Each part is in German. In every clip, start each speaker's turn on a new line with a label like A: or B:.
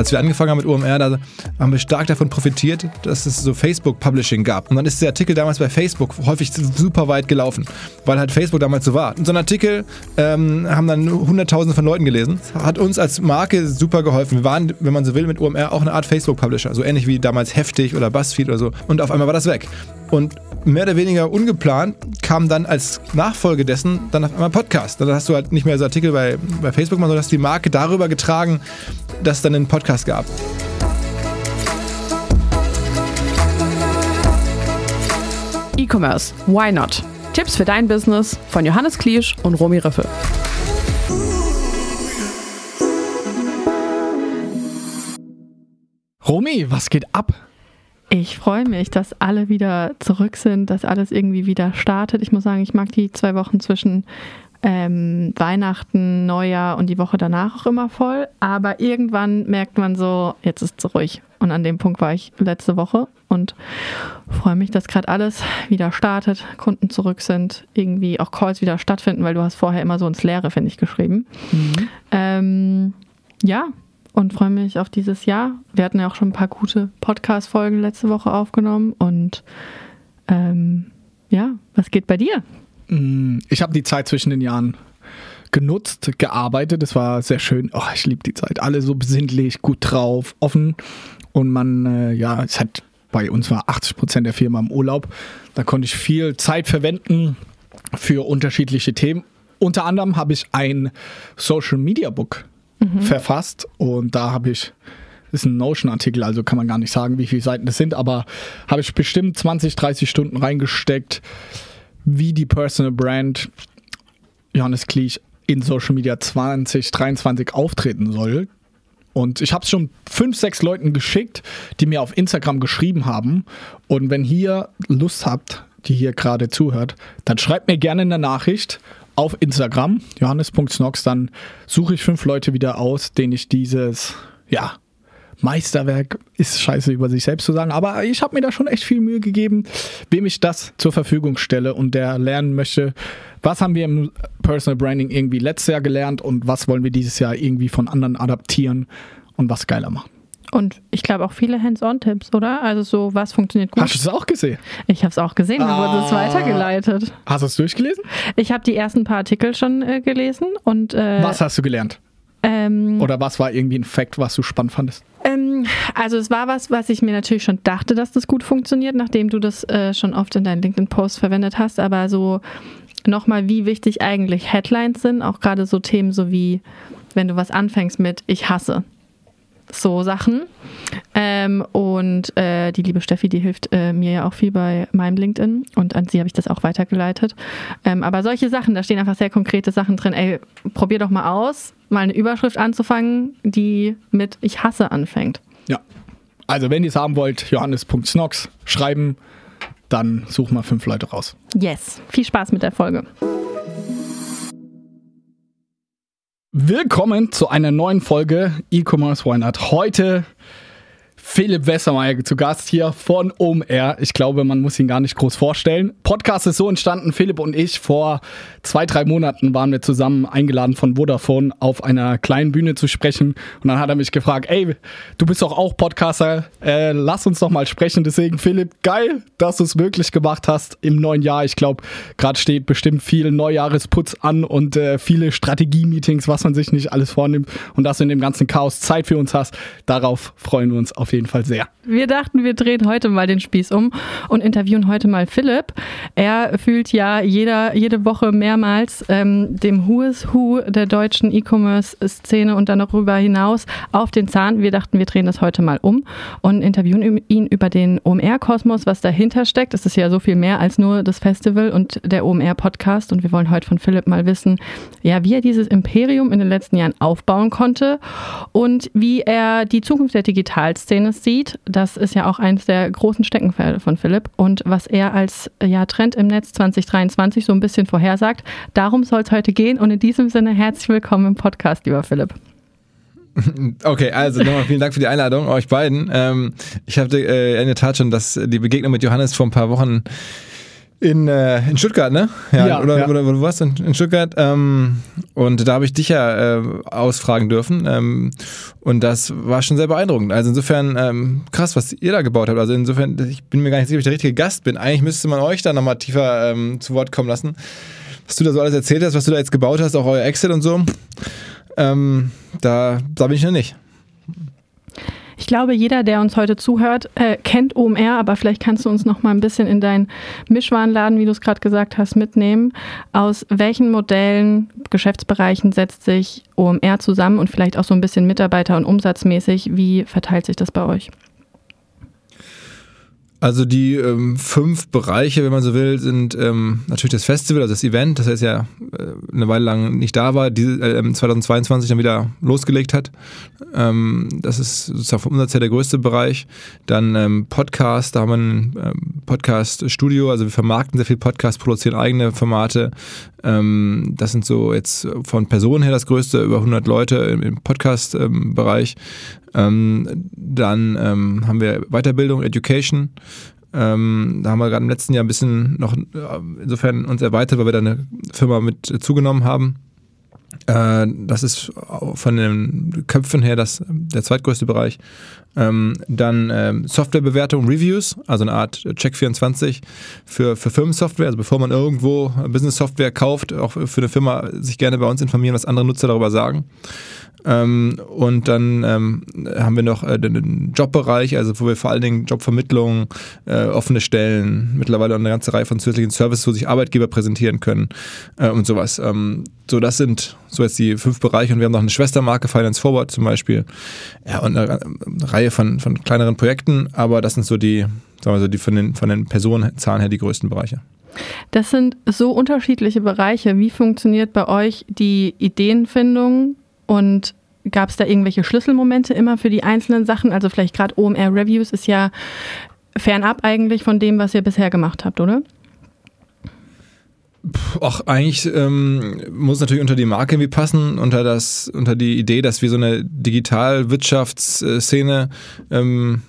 A: als wir angefangen haben mit OMR, da haben wir stark davon profitiert, dass es so Facebook-Publishing gab. Und dann ist der Artikel damals bei Facebook häufig super weit gelaufen, weil halt Facebook damals so war. Und so ein Artikel ähm, haben dann Hunderttausende von Leuten gelesen. Hat uns als Marke super geholfen. Wir waren, wenn man so will, mit OMR auch eine Art Facebook-Publisher. So ähnlich wie damals Heftig oder BuzzFeed oder so. Und auf einmal war das weg. Und mehr oder weniger ungeplant kam dann als Nachfolge dessen dann auf einmal Podcast. Dann hast du halt nicht mehr so Artikel bei, bei Facebook, sondern hast die Marke darüber getragen, dass es dann einen Podcast gab.
B: E-Commerce, why not? Tipps für dein Business von Johannes Kliesch und Romy Riffel.
C: Romy, was geht ab?
B: Ich freue mich, dass alle wieder zurück sind, dass alles irgendwie wieder startet. Ich muss sagen, ich mag die zwei Wochen zwischen ähm, Weihnachten, Neujahr und die Woche danach auch immer voll. Aber irgendwann merkt man so, jetzt ist es ruhig. Und an dem Punkt war ich letzte Woche und freue mich, dass gerade alles wieder startet, Kunden zurück sind, irgendwie auch Calls wieder stattfinden, weil du hast vorher immer so ins Leere, finde ich, geschrieben. Mhm. Ähm, ja, und freue mich auf dieses Jahr. Wir hatten ja auch schon ein paar gute Podcast-Folgen letzte Woche aufgenommen und ähm, ja, was geht bei dir?
C: Mm, ich habe die Zeit zwischen den Jahren genutzt, gearbeitet. Es war sehr schön. Oh, ich liebe die Zeit. Alle so besinnlich, gut drauf, offen. Und man, äh, ja, es hat bei uns war 80 Prozent der Firma im Urlaub. Da konnte ich viel Zeit verwenden für unterschiedliche Themen. Unter anderem habe ich ein Social Media Book mhm. verfasst und da habe ich, ist ein Notion-Artikel, also kann man gar nicht sagen, wie viele Seiten das sind, aber habe ich bestimmt 20, 30 Stunden reingesteckt, wie die Personal Brand Johannes Kliech in Social Media 2023 auftreten soll. Und ich habe es schon fünf, sechs Leuten geschickt, die mir auf Instagram geschrieben haben. Und wenn ihr Lust habt, die hier gerade zuhört, dann schreibt mir gerne eine Nachricht auf Instagram, johannes.snox, dann suche ich fünf Leute wieder aus, denen ich dieses, ja, Meisterwerk ist scheiße über sich selbst zu sagen, aber ich habe mir da schon echt viel Mühe gegeben, wem ich das zur Verfügung stelle und der lernen möchte, was haben wir im Personal Branding irgendwie letztes Jahr gelernt und was wollen wir dieses Jahr irgendwie von anderen adaptieren und was geiler machen.
B: Und ich glaube auch viele Hands-on-Tipps, oder? Also so, was funktioniert gut.
C: Hast du es auch gesehen?
B: Ich habe es auch gesehen, mir ah. wurde es weitergeleitet.
C: Hast du es durchgelesen?
B: Ich habe die ersten paar Artikel schon äh, gelesen und äh,
C: Was hast du gelernt? Ähm, Oder was war irgendwie ein Fact, was du spannend fandest?
B: Ähm, also es war was, was ich mir natürlich schon dachte, dass das gut funktioniert, nachdem du das äh, schon oft in deinen LinkedIn-Posts verwendet hast, aber so nochmal, wie wichtig eigentlich Headlines sind, auch gerade so Themen so wie, wenn du was anfängst mit Ich hasse so Sachen. Ähm, und äh, die liebe Steffi, die hilft äh, mir ja auch viel bei meinem LinkedIn und an sie habe ich das auch weitergeleitet. Ähm, aber solche Sachen, da stehen einfach sehr konkrete Sachen drin. Ey, probier doch mal aus, mal eine Überschrift anzufangen, die mit Ich hasse anfängt.
C: Ja. Also, wenn ihr es haben wollt, johannes.snox schreiben, dann suchen wir fünf Leute raus.
B: Yes. Viel Spaß mit der Folge.
C: Willkommen zu einer neuen Folge E-Commerce Why Not. Heute Philipp Wessermeier zu Gast hier von OMR. Ich glaube, man muss ihn gar nicht groß vorstellen. Podcast ist so entstanden, Philipp und ich vor zwei, drei Monaten waren wir zusammen eingeladen von Vodafone auf einer kleinen Bühne zu sprechen. Und dann hat er mich gefragt, ey, du bist doch auch Podcaster, äh, lass uns doch mal sprechen. Deswegen, Philipp, geil, dass du es wirklich gemacht hast im neuen Jahr. Ich glaube, gerade steht bestimmt viel Neujahresputz an und äh, viele Strategie-Meetings, was man sich nicht alles vornimmt. Und dass du in dem ganzen Chaos Zeit für uns hast, darauf freuen wir uns auf jeden Fall jeden Fall sehr.
B: Wir dachten, wir drehen heute mal den Spieß um und interviewen heute mal Philipp. Er fühlt ja jeder, jede Woche mehrmals ähm, dem Who is Who der deutschen E-Commerce-Szene und dann darüber hinaus auf den Zahn. Wir dachten, wir drehen das heute mal um und interviewen ihn über den OMR-Kosmos, was dahinter steckt. Es ist ja so viel mehr als nur das Festival und der OMR-Podcast und wir wollen heute von Philipp mal wissen, ja, wie er dieses Imperium in den letzten Jahren aufbauen konnte und wie er die Zukunft der Digitalszene Business sieht. Das ist ja auch eines der großen Steckenpferde von Philipp und was er als ja, Trend im Netz 2023 so ein bisschen vorhersagt. Darum soll es heute gehen und in diesem Sinne herzlich willkommen im Podcast, lieber Philipp.
A: Okay, also nochmal vielen Dank für die Einladung, euch beiden. Ähm, ich hatte äh, in der Tat schon das, die Begegnung mit Johannes vor ein paar Wochen In, äh, in Stuttgart, ne?
C: Ja,
A: oder,
C: ja.
A: oder wo du warst in, in Stuttgart. Ähm, und da habe ich dich ja äh, ausfragen dürfen. Ähm, und das war schon sehr beeindruckend. Also insofern ähm, krass, was ihr da gebaut habt. Also insofern, ich bin mir gar nicht sicher, ob ich der richtige Gast bin. Eigentlich müsste man euch da nochmal tiefer ähm, zu Wort kommen lassen. Was du da so alles erzählt hast, was du da jetzt gebaut hast, auch euer Excel und so. Ähm, da, da bin ich noch nicht.
B: Ich glaube, jeder, der uns heute zuhört, äh, kennt OMR, aber vielleicht kannst du uns noch mal ein bisschen in deinen Mischwarenladen, wie du es gerade gesagt hast, mitnehmen. Aus welchen Modellen, Geschäftsbereichen setzt sich OMR zusammen und vielleicht auch so ein bisschen Mitarbeiter- und umsatzmäßig? Wie verteilt sich das bei euch?
A: Also die ähm, fünf Bereiche, wenn man so will, sind ähm, natürlich das Festival, also das Event, das heißt ja äh, eine Weile lang nicht da war, die äh, 2022 dann wieder losgelegt hat. Ähm, das ist sozusagen vom Umsatz her der größte Bereich. Dann ähm, Podcast, da haben wir ein ähm, Podcast-Studio, also wir vermarkten sehr viel Podcast, produzieren eigene Formate. Ähm, das sind so jetzt von Personen her das größte, über 100 Leute im, im Podcast-Bereich. Ähm, dann ähm, haben wir Weiterbildung, Education. Ähm, da haben wir gerade im letzten Jahr ein bisschen noch äh, insofern uns erweitert, weil wir da eine Firma mit zugenommen haben. Äh, das ist von den Köpfen her das, der zweitgrößte Bereich. Ähm, dann ähm, Softwarebewertung, Reviews, also eine Art Check24 für, für Firmensoftware. Also bevor man irgendwo Business-Software kauft, auch für eine Firma sich gerne bei uns informieren, was andere Nutzer darüber sagen. Ähm, und dann ähm, haben wir noch äh, den Jobbereich, also wo wir vor allen Dingen Jobvermittlung, äh, offene Stellen, mittlerweile eine ganze Reihe von zusätzlichen Services, wo sich Arbeitgeber präsentieren können äh, und sowas. So, das sind so jetzt die fünf Bereiche und wir haben noch eine Schwestermarke, Finance Forward zum Beispiel. Ja, und eine, eine Reihe von, von kleineren Projekten, aber das sind so die, sagen wir so, die von den, von den Personenzahlen her die größten Bereiche.
B: Das sind so unterschiedliche Bereiche. Wie funktioniert bei euch die Ideenfindung und gab es da irgendwelche Schlüsselmomente immer für die einzelnen Sachen? Also vielleicht gerade OMR Reviews ist ja fernab eigentlich von dem, was ihr bisher gemacht habt, oder?
A: Ach, eigentlich ähm, muss natürlich unter die Marke irgendwie passen, unter das, unter die Idee, dass wir so eine Digitalwirtschaftsszene ähm,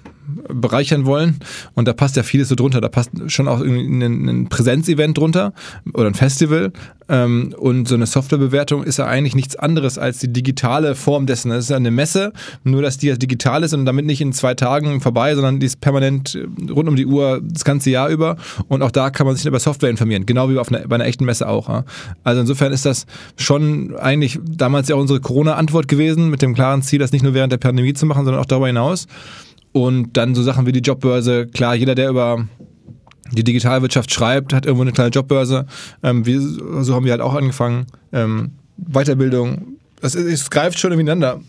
A: bereichern wollen. Und da passt ja vieles so drunter. Da passt schon auch irgendwie ein, ein Präsenzevent drunter oder ein Festival. Ähm, und so eine Softwarebewertung ist ja eigentlich nichts anderes als die digitale Form dessen. Das ist ja eine Messe, nur dass die ja digital ist und damit nicht in zwei Tagen vorbei, sondern die ist permanent äh, rund um die Uhr das ganze Jahr über. Und auch da kann man sich über Software informieren, genau wie auf einer, bei einer echten Messe auch. Ja. Also insofern ist das schon eigentlich damals ja auch unsere Corona-Antwort gewesen, mit dem klaren Ziel, das nicht nur während der Pandemie zu machen, sondern auch darüber hinaus. Und dann so Sachen wie die Jobbörse. Klar, jeder, der über die Digitalwirtschaft schreibt, hat irgendwo eine kleine Jobbörse. Ähm, wir, so haben wir halt auch angefangen. Ähm, Weiterbildung. Es, es greift schon ineinander.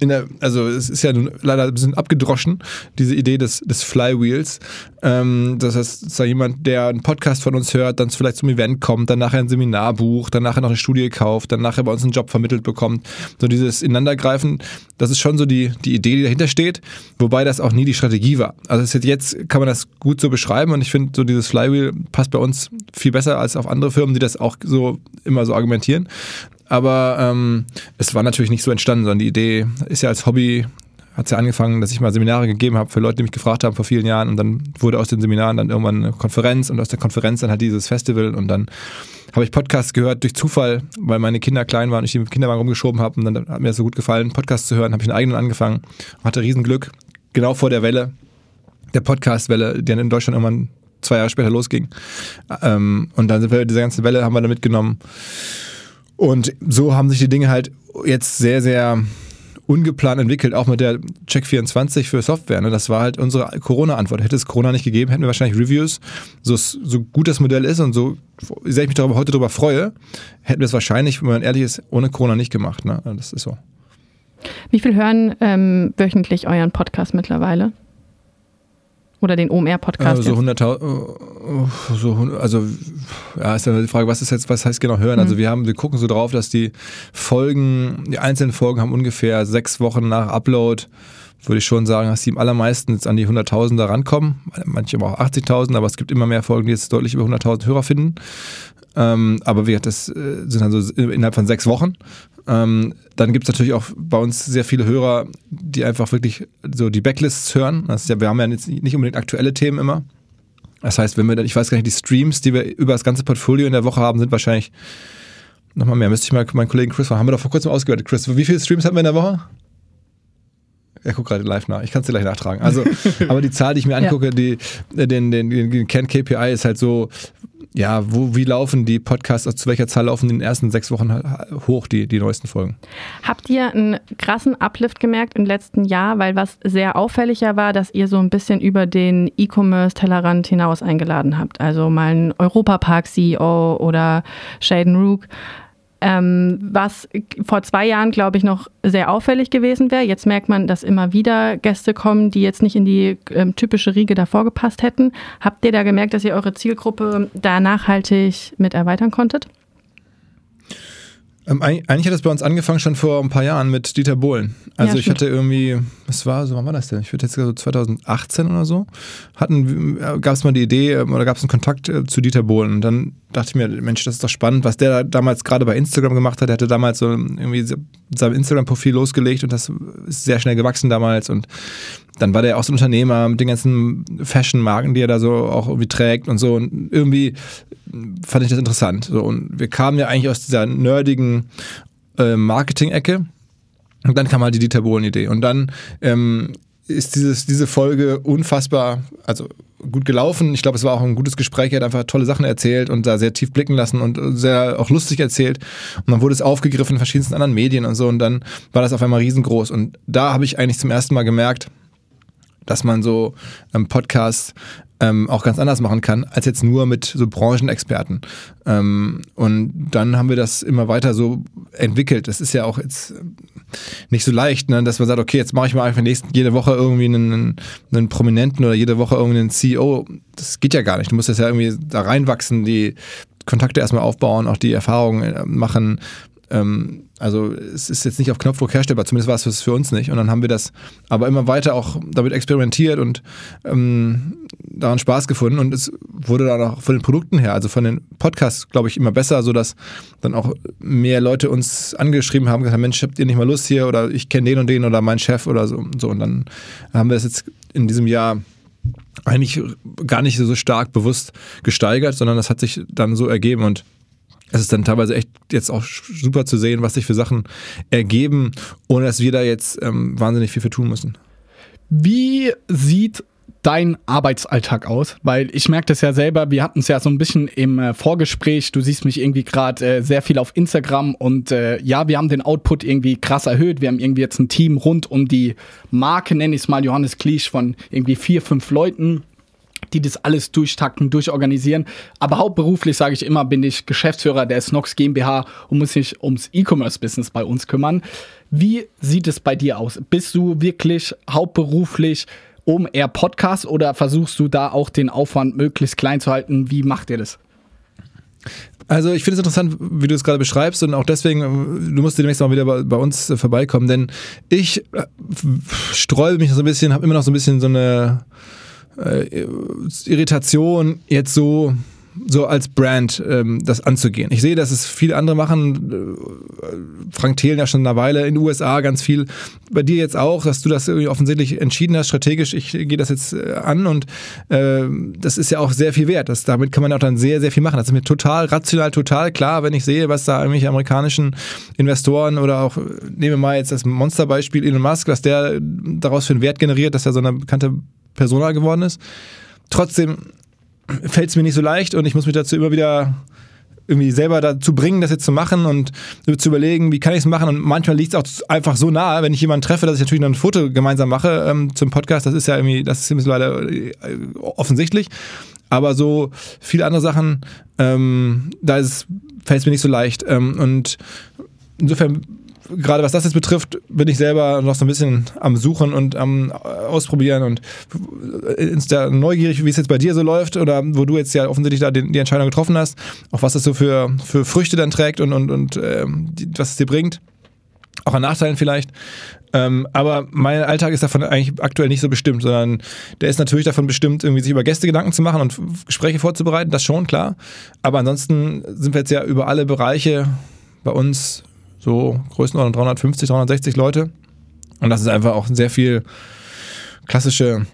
A: Der, also es ist ja nun leider ein bisschen abgedroschen, diese Idee des, des Flywheels. Ähm, das heißt, ist da jemand, der einen Podcast von uns hört, dann vielleicht zum Event kommt, dann nachher ein Seminar bucht, dann nachher noch eine Studie kauft, dann nachher bei uns einen Job vermittelt bekommt. So dieses Ineinandergreifen, das ist schon so die, die Idee, die dahinter steht, wobei das auch nie die Strategie war. Also jetzt kann man das gut so beschreiben und ich finde, so dieses Flywheel passt bei uns viel besser als auf andere Firmen, die das auch so immer so argumentieren. Aber ähm, es war natürlich nicht so entstanden, sondern die Idee ist ja als Hobby, hat es ja angefangen, dass ich mal Seminare gegeben habe für Leute, die mich gefragt haben vor vielen Jahren. Und dann wurde aus den Seminaren dann irgendwann eine Konferenz und aus der Konferenz dann halt dieses Festival. Und dann habe ich Podcasts gehört durch Zufall, weil meine Kinder klein waren und ich die Kinderwagen rumgeschoben habe und dann hat mir das so gut gefallen, Podcasts zu hören, habe ich einen eigenen angefangen, hatte Riesenglück, genau vor der Welle, der Podcast-Welle, die dann in Deutschland irgendwann zwei Jahre später losging. Ähm, und dann sind wir diese ganze Welle haben wir da mitgenommen. Und so haben sich die Dinge halt jetzt sehr, sehr ungeplant entwickelt, auch mit der Check24 für Software. Ne? Das war halt unsere Corona-Antwort. Hätte es Corona nicht gegeben, hätten wir wahrscheinlich Reviews. So, so gut das Modell ist und so sehr ich mich darüber, heute darüber freue, hätten wir es wahrscheinlich, wenn man ehrlich ist, ohne Corona nicht gemacht. Ne? Das ist so.
B: Wie viel hören ähm, wöchentlich euren Podcast mittlerweile? Oder den OMR-Podcast?
A: Äh, so 100.000, so, also ja, ist ja die Frage, was ist jetzt, was heißt genau hören? Also
B: Mhm.
A: Also wir haben, wir gucken so drauf, dass die Folgen, die einzelnen Folgen haben ungefähr sechs Wochen nach Upload, würde ich schon sagen, dass die am allermeisten jetzt an die 100.000 rankommen. Manche aber auch 80.000, aber es gibt immer mehr Folgen, die jetzt deutlich über 100.000 Hörer finden. Ähm, aber wie gesagt, das äh, sind dann so innerhalb von sechs Wochen. Ähm, dann gibt es natürlich auch bei uns sehr viele Hörer, die einfach wirklich so die Backlists hören. Das ist ja, wir haben ja jetzt nicht unbedingt aktuelle Themen immer. Das heißt, wenn wir dann, ich weiß gar nicht, die Streams, die wir über das ganze Portfolio in der Woche haben, sind wahrscheinlich nochmal mehr. Müsste ich mal meinen Kollegen Chris fragen. Haben wir doch vor kurzem ausgewertet. Chris, wie viele Streams hatten wir in der Woche? Er guckt gerade live nach. Ich kann es dir gleich nachtragen. Also, aber die Zahl, die ich mir angucke, ja. die, den, den, den Kern KPI ist halt so, ja, wo, wie laufen die Podcasts, also zu welcher Zahl laufen in den ersten sechs Wochen hoch, die, die neuesten Folgen?
B: Habt ihr einen krassen Uplift gemerkt im letzten Jahr? Weil was sehr auffälliger war, dass ihr so ein bisschen über den E-Commerce-Tellerrand hinaus eingeladen habt. Also mal einen Europapark-CEO oder Shaden Rook ähm, was vor zwei Jahren, glaube ich, noch sehr auffällig gewesen wäre. Jetzt merkt man, dass immer wieder Gäste kommen, die jetzt nicht in die ähm, typische Riege davor gepasst hätten. Habt ihr da gemerkt, dass ihr eure Zielgruppe da nachhaltig mit erweitern konntet?
A: Ähm, eigentlich hat das bei uns angefangen schon vor ein paar Jahren mit Dieter Bohlen. Also ja, ich hatte irgendwie, was war so, wann war das denn? Ich würde jetzt so 2018 oder so, hatten, äh, gab es mal die Idee ähm, oder gab es einen Kontakt äh, zu Dieter Bohlen und dann dachte ich mir, Mensch, das ist doch spannend, was der damals gerade bei Instagram gemacht hat. Er hatte damals so irgendwie sein Instagram-Profil losgelegt und das ist sehr schnell gewachsen damals und dann war der auch so ein Unternehmer mit den ganzen Fashion-Marken, die er da so auch irgendwie trägt und so. Und irgendwie fand ich das interessant. So, und wir kamen ja eigentlich aus dieser nerdigen äh, Marketing-Ecke. Und dann kam halt die Dieter Bohlen-Idee. Und dann ähm, ist dieses, diese Folge unfassbar, also gut gelaufen. Ich glaube, es war auch ein gutes Gespräch. Er hat einfach tolle Sachen erzählt und da sehr tief blicken lassen und sehr auch lustig erzählt. Und dann wurde es aufgegriffen in verschiedensten anderen Medien und so. Und dann war das auf einmal riesengroß. Und da habe ich eigentlich zum ersten Mal gemerkt, dass man so ähm, Podcasts ähm, auch ganz anders machen kann, als jetzt nur mit so Branchenexperten. Ähm, und dann haben wir das immer weiter so entwickelt. Das ist ja auch jetzt nicht so leicht, ne? dass man sagt, okay, jetzt mache ich mal einfach nächsten, jede Woche irgendwie einen, einen Prominenten oder jede Woche irgendwie einen CEO. Das geht ja gar nicht. Du musst das ja irgendwie da reinwachsen, die Kontakte erstmal aufbauen, auch die Erfahrungen äh, machen, ähm, also es ist jetzt nicht auf Knopfdruck herstellbar, zumindest war es für uns nicht. Und dann haben wir das aber immer weiter auch damit experimentiert und ähm, daran Spaß gefunden. Und es wurde dann auch von den Produkten her, also von den Podcasts, glaube ich, immer besser, sodass dann auch mehr Leute uns angeschrieben haben, gesagt, Mensch, habt ihr nicht mal Lust hier oder ich kenne den und den oder mein Chef oder so. so. Und dann haben wir das jetzt in diesem Jahr eigentlich gar nicht so stark bewusst gesteigert, sondern das hat sich dann so ergeben und es ist dann teilweise echt jetzt auch super zu sehen, was sich für Sachen ergeben, ohne dass wir da jetzt ähm, wahnsinnig viel für tun müssen.
C: Wie sieht dein Arbeitsalltag aus? Weil ich merke das ja selber, wir hatten es ja so ein bisschen im äh, Vorgespräch, du siehst mich irgendwie gerade äh, sehr viel auf Instagram und äh, ja, wir haben den Output irgendwie krass erhöht. Wir haben irgendwie jetzt ein Team rund um die Marke, nenne ich es mal, Johannes Kliesch, von irgendwie vier, fünf Leuten die das alles durchtakten, durchorganisieren. Aber hauptberuflich, sage ich immer, bin ich Geschäftsführer der Snox GmbH und muss mich ums E-Commerce-Business bei uns kümmern. Wie sieht es bei dir aus? Bist du wirklich hauptberuflich um eher Podcast oder versuchst du da auch den Aufwand möglichst klein zu halten? Wie macht ihr das?
A: Also ich finde es interessant, wie du es gerade beschreibst und auch deswegen, du musst demnächst mal wieder bei, uns vorbeikommen, denn ich äh, sträube mich so ein bisschen, habe immer noch so ein bisschen so eine äh, Irritation jetzt so so als Brand ähm, das anzugehen. Ich sehe, dass es viele andere machen. Äh, Frank Thelen ja schon eine Weile in den USA ganz viel. Bei dir jetzt auch, dass du das irgendwie offensichtlich entschieden hast, strategisch. Ich gehe das jetzt äh, an und äh, das ist ja auch sehr viel wert. Das, damit kann man auch dann sehr, sehr viel machen. Das ist mir total rational, total klar, wenn ich sehe, was da irgendwelche amerikanischen Investoren oder auch, nehmen wir mal jetzt das Monsterbeispiel Elon Musk, was der daraus für einen Wert generiert, dass er so eine bekannte Persona geworden ist. Trotzdem fällt es mir nicht so leicht und ich muss mich dazu immer wieder irgendwie selber dazu bringen, das jetzt zu machen und zu überlegen, wie kann ich es machen. Und manchmal liegt es auch einfach so nahe, wenn ich jemanden treffe, dass ich natürlich noch ein Foto gemeinsam mache ähm, zum Podcast. Das ist ja irgendwie, das ist mittlerweile äh, offensichtlich. Aber so viele andere Sachen, ähm, da fällt es mir nicht so leicht. Ähm, und insofern gerade was das jetzt betrifft, bin ich selber noch so ein bisschen am Suchen und am Ausprobieren und ist da neugierig, wie es jetzt bei dir so läuft oder wo du jetzt ja offensichtlich da die, Entscheidung getroffen hast, auch was das so für, für Früchte dann trägt und, und, und ähm, was es dir bringt. Auch an Nachteilen vielleicht. Ähm, aber mein Alltag ist davon eigentlich aktuell nicht so bestimmt, sondern der ist natürlich davon bestimmt, irgendwie sich über Gäste Gedanken zu machen und Gespräche vorzubereiten, das schon, klar. Aber ansonsten sind wir jetzt ja über alle Bereiche bei uns so Größenordnung 350, 360 Leute. Und das ist einfach auch sehr viel klassische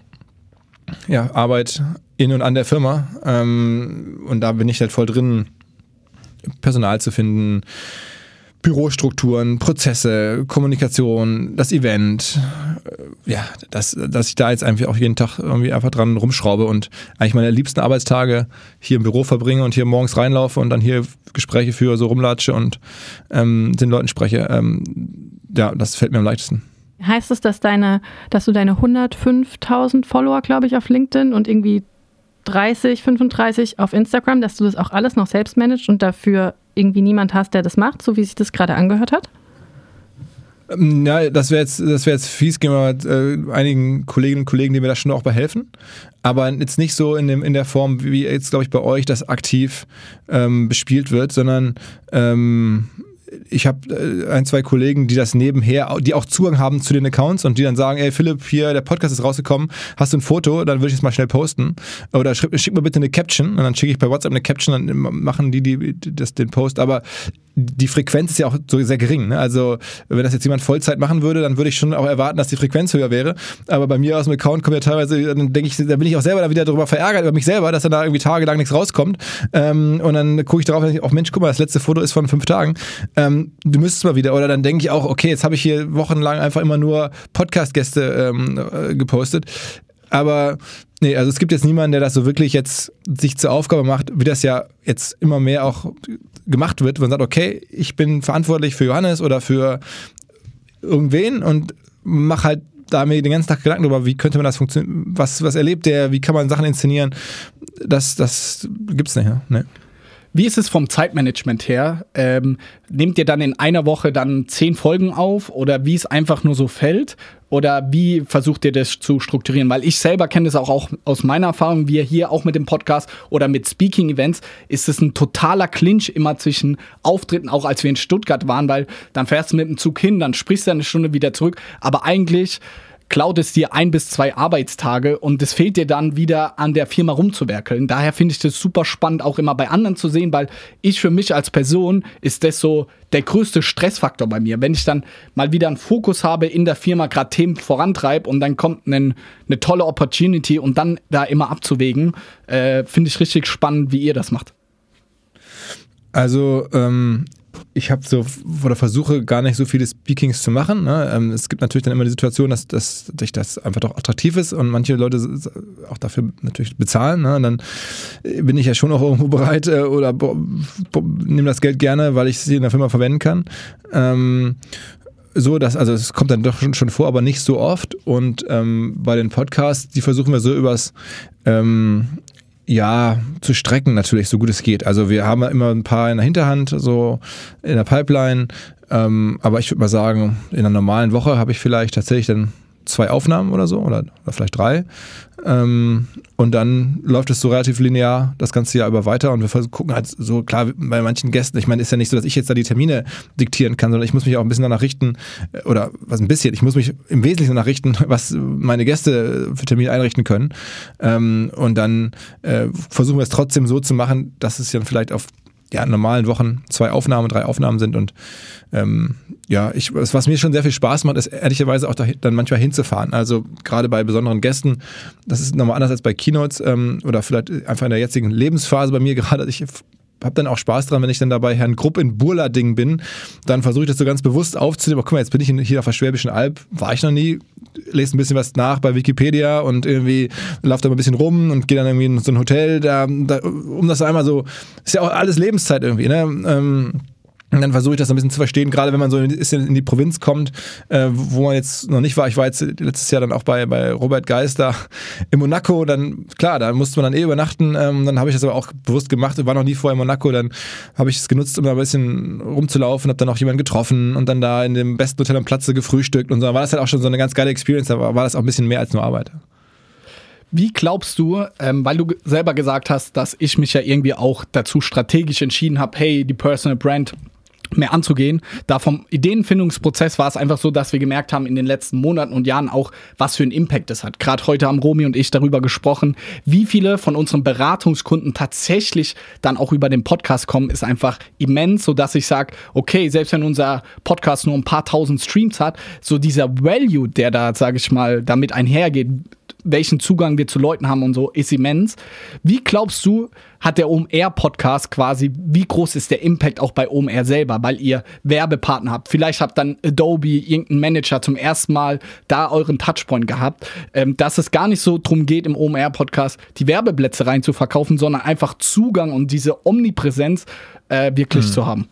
A: ja, Arbeit in und an der Firma. Ähm, und da bin ich halt voll drin, Personal zu finden, Bürostrukturen, Prozesse, Kommunikation, das Event. Äh, ja, dass, dass ich da jetzt einfach auch jeden Tag irgendwie einfach dran rumschraube und eigentlich meine liebsten Arbeitstage hier im Büro verbringe und hier morgens reinlaufe und dann hier Gespräche führe, so rumlatsche und ähm, den Leuten spreche. Ähm, ja, das fällt mir am leichtesten.
B: Heißt es, dass deine, dass du deine 105.000 Follower, glaube ich, auf LinkedIn und irgendwie 30, 35 auf Instagram, dass du das auch alles noch selbst managst und dafür irgendwie niemand hast, der das macht, so wie sich das gerade angehört hat?
A: Ähm, ja, das wäre jetzt, das jetzt fies gegenüber äh, einigen Kolleginnen und Kollegen, die mir da schon auch bei helfen. Aber jetzt nicht so in, dem, in der Form, wie jetzt, glaube ich, bei euch das aktiv ähm, bespielt wird, sondern ähm, ich habe äh, ein, zwei Kollegen, die das nebenher, die auch Zugang haben zu den Accounts und die dann sagen, ey Philipp, hier, der Podcast ist rausgekommen, hast du ein Foto, dann würde ich es mal schnell posten. Oder schick, schick mir bitte eine Caption und dann schicke ich bei WhatsApp eine Caption, dann machen die, die das, den Post. Aber die Frequenz ist ja auch so sehr gering. Ne? Also wenn das jetzt jemand Vollzeit machen würde, dann würde ich schon auch erwarten, dass die Frequenz höher wäre. Aber bei mir aus dem Account kommt ja teilweise, dann denke ich, da bin ich auch selber dann wieder darüber verärgert, über mich selber, dass dann da irgendwie tagelang nichts rauskommt. Ähm, und dann gucke ich darauf und denke, oh Mensch, guck mal, das letzte Foto ist von fünf Tagen. Ähm, du müsstest mal wieder. Oder dann denke ich auch, okay, jetzt habe ich hier wochenlang einfach immer nur Podcast-Gäste ähm, äh, gepostet. Aber nee, also es gibt jetzt niemanden, der das so wirklich jetzt sich zur Aufgabe macht, wie das ja jetzt immer mehr auch gemacht wird, man sagt, okay, ich bin verantwortlich für Johannes oder für irgendwen und mache halt da mir den ganzen Tag Gedanken darüber, wie könnte man das funktionieren, was, was erlebt der, wie kann man Sachen inszenieren, das, das es nicht. Ne?
C: Wie ist es vom Zeitmanagement her? Ähm, nehmt ihr dann in einer Woche dann zehn Folgen auf oder wie es einfach nur so fällt? Oder wie versucht ihr das zu strukturieren? Weil ich selber kenne das auch, auch aus meiner Erfahrung, wir hier auch mit dem Podcast oder mit Speaking-Events, ist es ein totaler Clinch immer zwischen Auftritten, auch als wir in Stuttgart waren, weil dann fährst du mit dem Zug hin, dann sprichst du eine Stunde wieder zurück. Aber eigentlich klaut es dir ein bis zwei Arbeitstage und es fehlt dir dann wieder an der Firma rumzuwerkeln. Daher finde ich das super spannend, auch immer bei anderen zu sehen, weil ich für mich als Person ist das so der größte Stressfaktor bei mir. Wenn ich dann mal wieder einen Fokus habe in der Firma, gerade Themen vorantreibe und dann kommt ein, eine tolle Opportunity und dann da immer abzuwägen, äh, finde ich richtig spannend, wie ihr das macht.
A: Also ähm, ich habe so oder versuche gar nicht so viele Speakings zu machen. Ne? Ähm, es gibt natürlich dann immer die Situation, dass, dass, dass das einfach doch attraktiv ist und manche Leute auch dafür natürlich bezahlen. Ne? Und dann bin ich ja schon auch irgendwo bereit äh, oder nehme das Geld gerne, weil ich es in der Firma verwenden kann. Ähm, so, dass, also es kommt dann doch schon, schon vor, aber nicht so oft. Und ähm, bei den Podcasts, die versuchen wir so übers ähm, ja, zu strecken natürlich, so gut es geht. Also wir haben immer ein paar in der Hinterhand, so in der Pipeline. Ähm, aber ich würde mal sagen, in einer normalen Woche habe ich vielleicht tatsächlich dann zwei Aufnahmen oder so oder, oder vielleicht drei. Ähm, und dann läuft es so relativ linear das ganze Jahr über weiter und wir gucken halt so, klar, bei manchen Gästen, ich meine, ist ja nicht so, dass ich jetzt da die Termine diktieren kann, sondern ich muss mich auch ein bisschen danach richten, äh, oder was ein bisschen, ich muss mich im Wesentlichen danach richten, was meine Gäste für Termine einrichten können. Ähm, und dann äh, versuchen wir es trotzdem so zu machen, dass es dann vielleicht auf ja, normalen Wochen zwei Aufnahmen, drei Aufnahmen sind und ähm, ja, ich, was mir schon sehr viel Spaß macht, ist ehrlicherweise auch da, dann manchmal hinzufahren. Also gerade bei besonderen Gästen, das ist nochmal anders als bei Keynotes ähm, oder vielleicht einfach in der jetzigen Lebensphase bei mir gerade. Ich habe dann auch Spaß dran, wenn ich dann dabei Herrn Grupp in Burlading bin, dann versuche ich das so ganz bewusst aufzunehmen. Aber guck mal, jetzt bin ich hier auf der Schwäbischen Alb, war ich noch nie, lese ein bisschen was nach bei Wikipedia und irgendwie laufe da mal ein bisschen rum und gehe dann irgendwie in so ein Hotel, da, da, um das einmal so, ist ja auch alles Lebenszeit irgendwie, ne? Ähm, und dann versuche ich das ein bisschen zu verstehen, gerade wenn man so in die Provinz kommt, äh, wo man jetzt noch nicht war. Ich war jetzt letztes Jahr dann auch bei, bei Robert Geist da in Monaco. Dann, klar, da musste man dann eh übernachten. Ähm, dann habe ich das aber auch bewusst gemacht. Ich war noch nie vorher in Monaco. Dann habe ich es genutzt, um da ein bisschen rumzulaufen. Habe dann auch jemanden getroffen und dann da in dem besten Hotel am Platze gefrühstückt. Und so Da war das halt auch schon so eine ganz geile Experience. Da war, war das auch ein bisschen mehr als nur Arbeit.
C: Wie glaubst du, ähm, weil du selber gesagt hast, dass ich mich ja irgendwie auch dazu strategisch entschieden habe, hey, die Personal Brand mehr anzugehen. Da vom Ideenfindungsprozess war es einfach so, dass wir gemerkt haben in den letzten Monaten und Jahren auch, was für einen Impact es hat. Gerade heute haben Romy und ich darüber gesprochen, wie viele von unseren Beratungskunden tatsächlich dann auch über den Podcast kommen, ist einfach immens, so dass ich sage, okay, selbst wenn unser Podcast nur ein paar tausend Streams hat, so dieser Value, der da, sage ich mal, damit einhergeht, welchen Zugang wir zu Leuten haben und so, ist immens. Wie glaubst du, hat der OMR-Podcast quasi, wie groß ist der Impact auch bei OMR selber, weil ihr Werbepartner habt? Vielleicht habt dann Adobe, irgendein Manager zum ersten Mal da euren Touchpoint gehabt, ähm, dass es gar nicht so drum geht, im OMR-Podcast die Werbeplätze rein zu verkaufen, sondern einfach Zugang und diese Omnipräsenz äh, wirklich mhm. zu haben.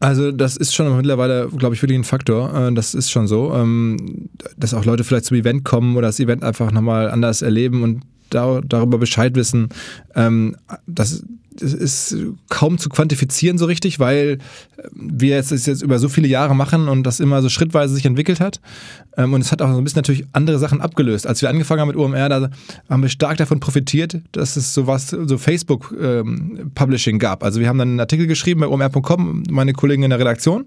A: Also das ist schon mittlerweile, glaube ich, wirklich ein Faktor. Äh, das ist schon so, ähm, dass auch Leute vielleicht zum Event kommen oder das Event einfach nochmal anders erleben und darüber Bescheid wissen. Ähm, das ist kaum zu quantifizieren so richtig, weil wir es jetzt, jetzt über so viele Jahre machen und das immer so schrittweise sich entwickelt hat. Ähm, und es hat auch so ein bisschen natürlich andere Sachen abgelöst. Als wir angefangen haben mit OMR, da haben wir stark davon profitiert, dass es sowas, so Facebook-Publishing ähm, gab. Also wir haben dann einen Artikel geschrieben bei omr.com, meine Kollegen in der Redaktion.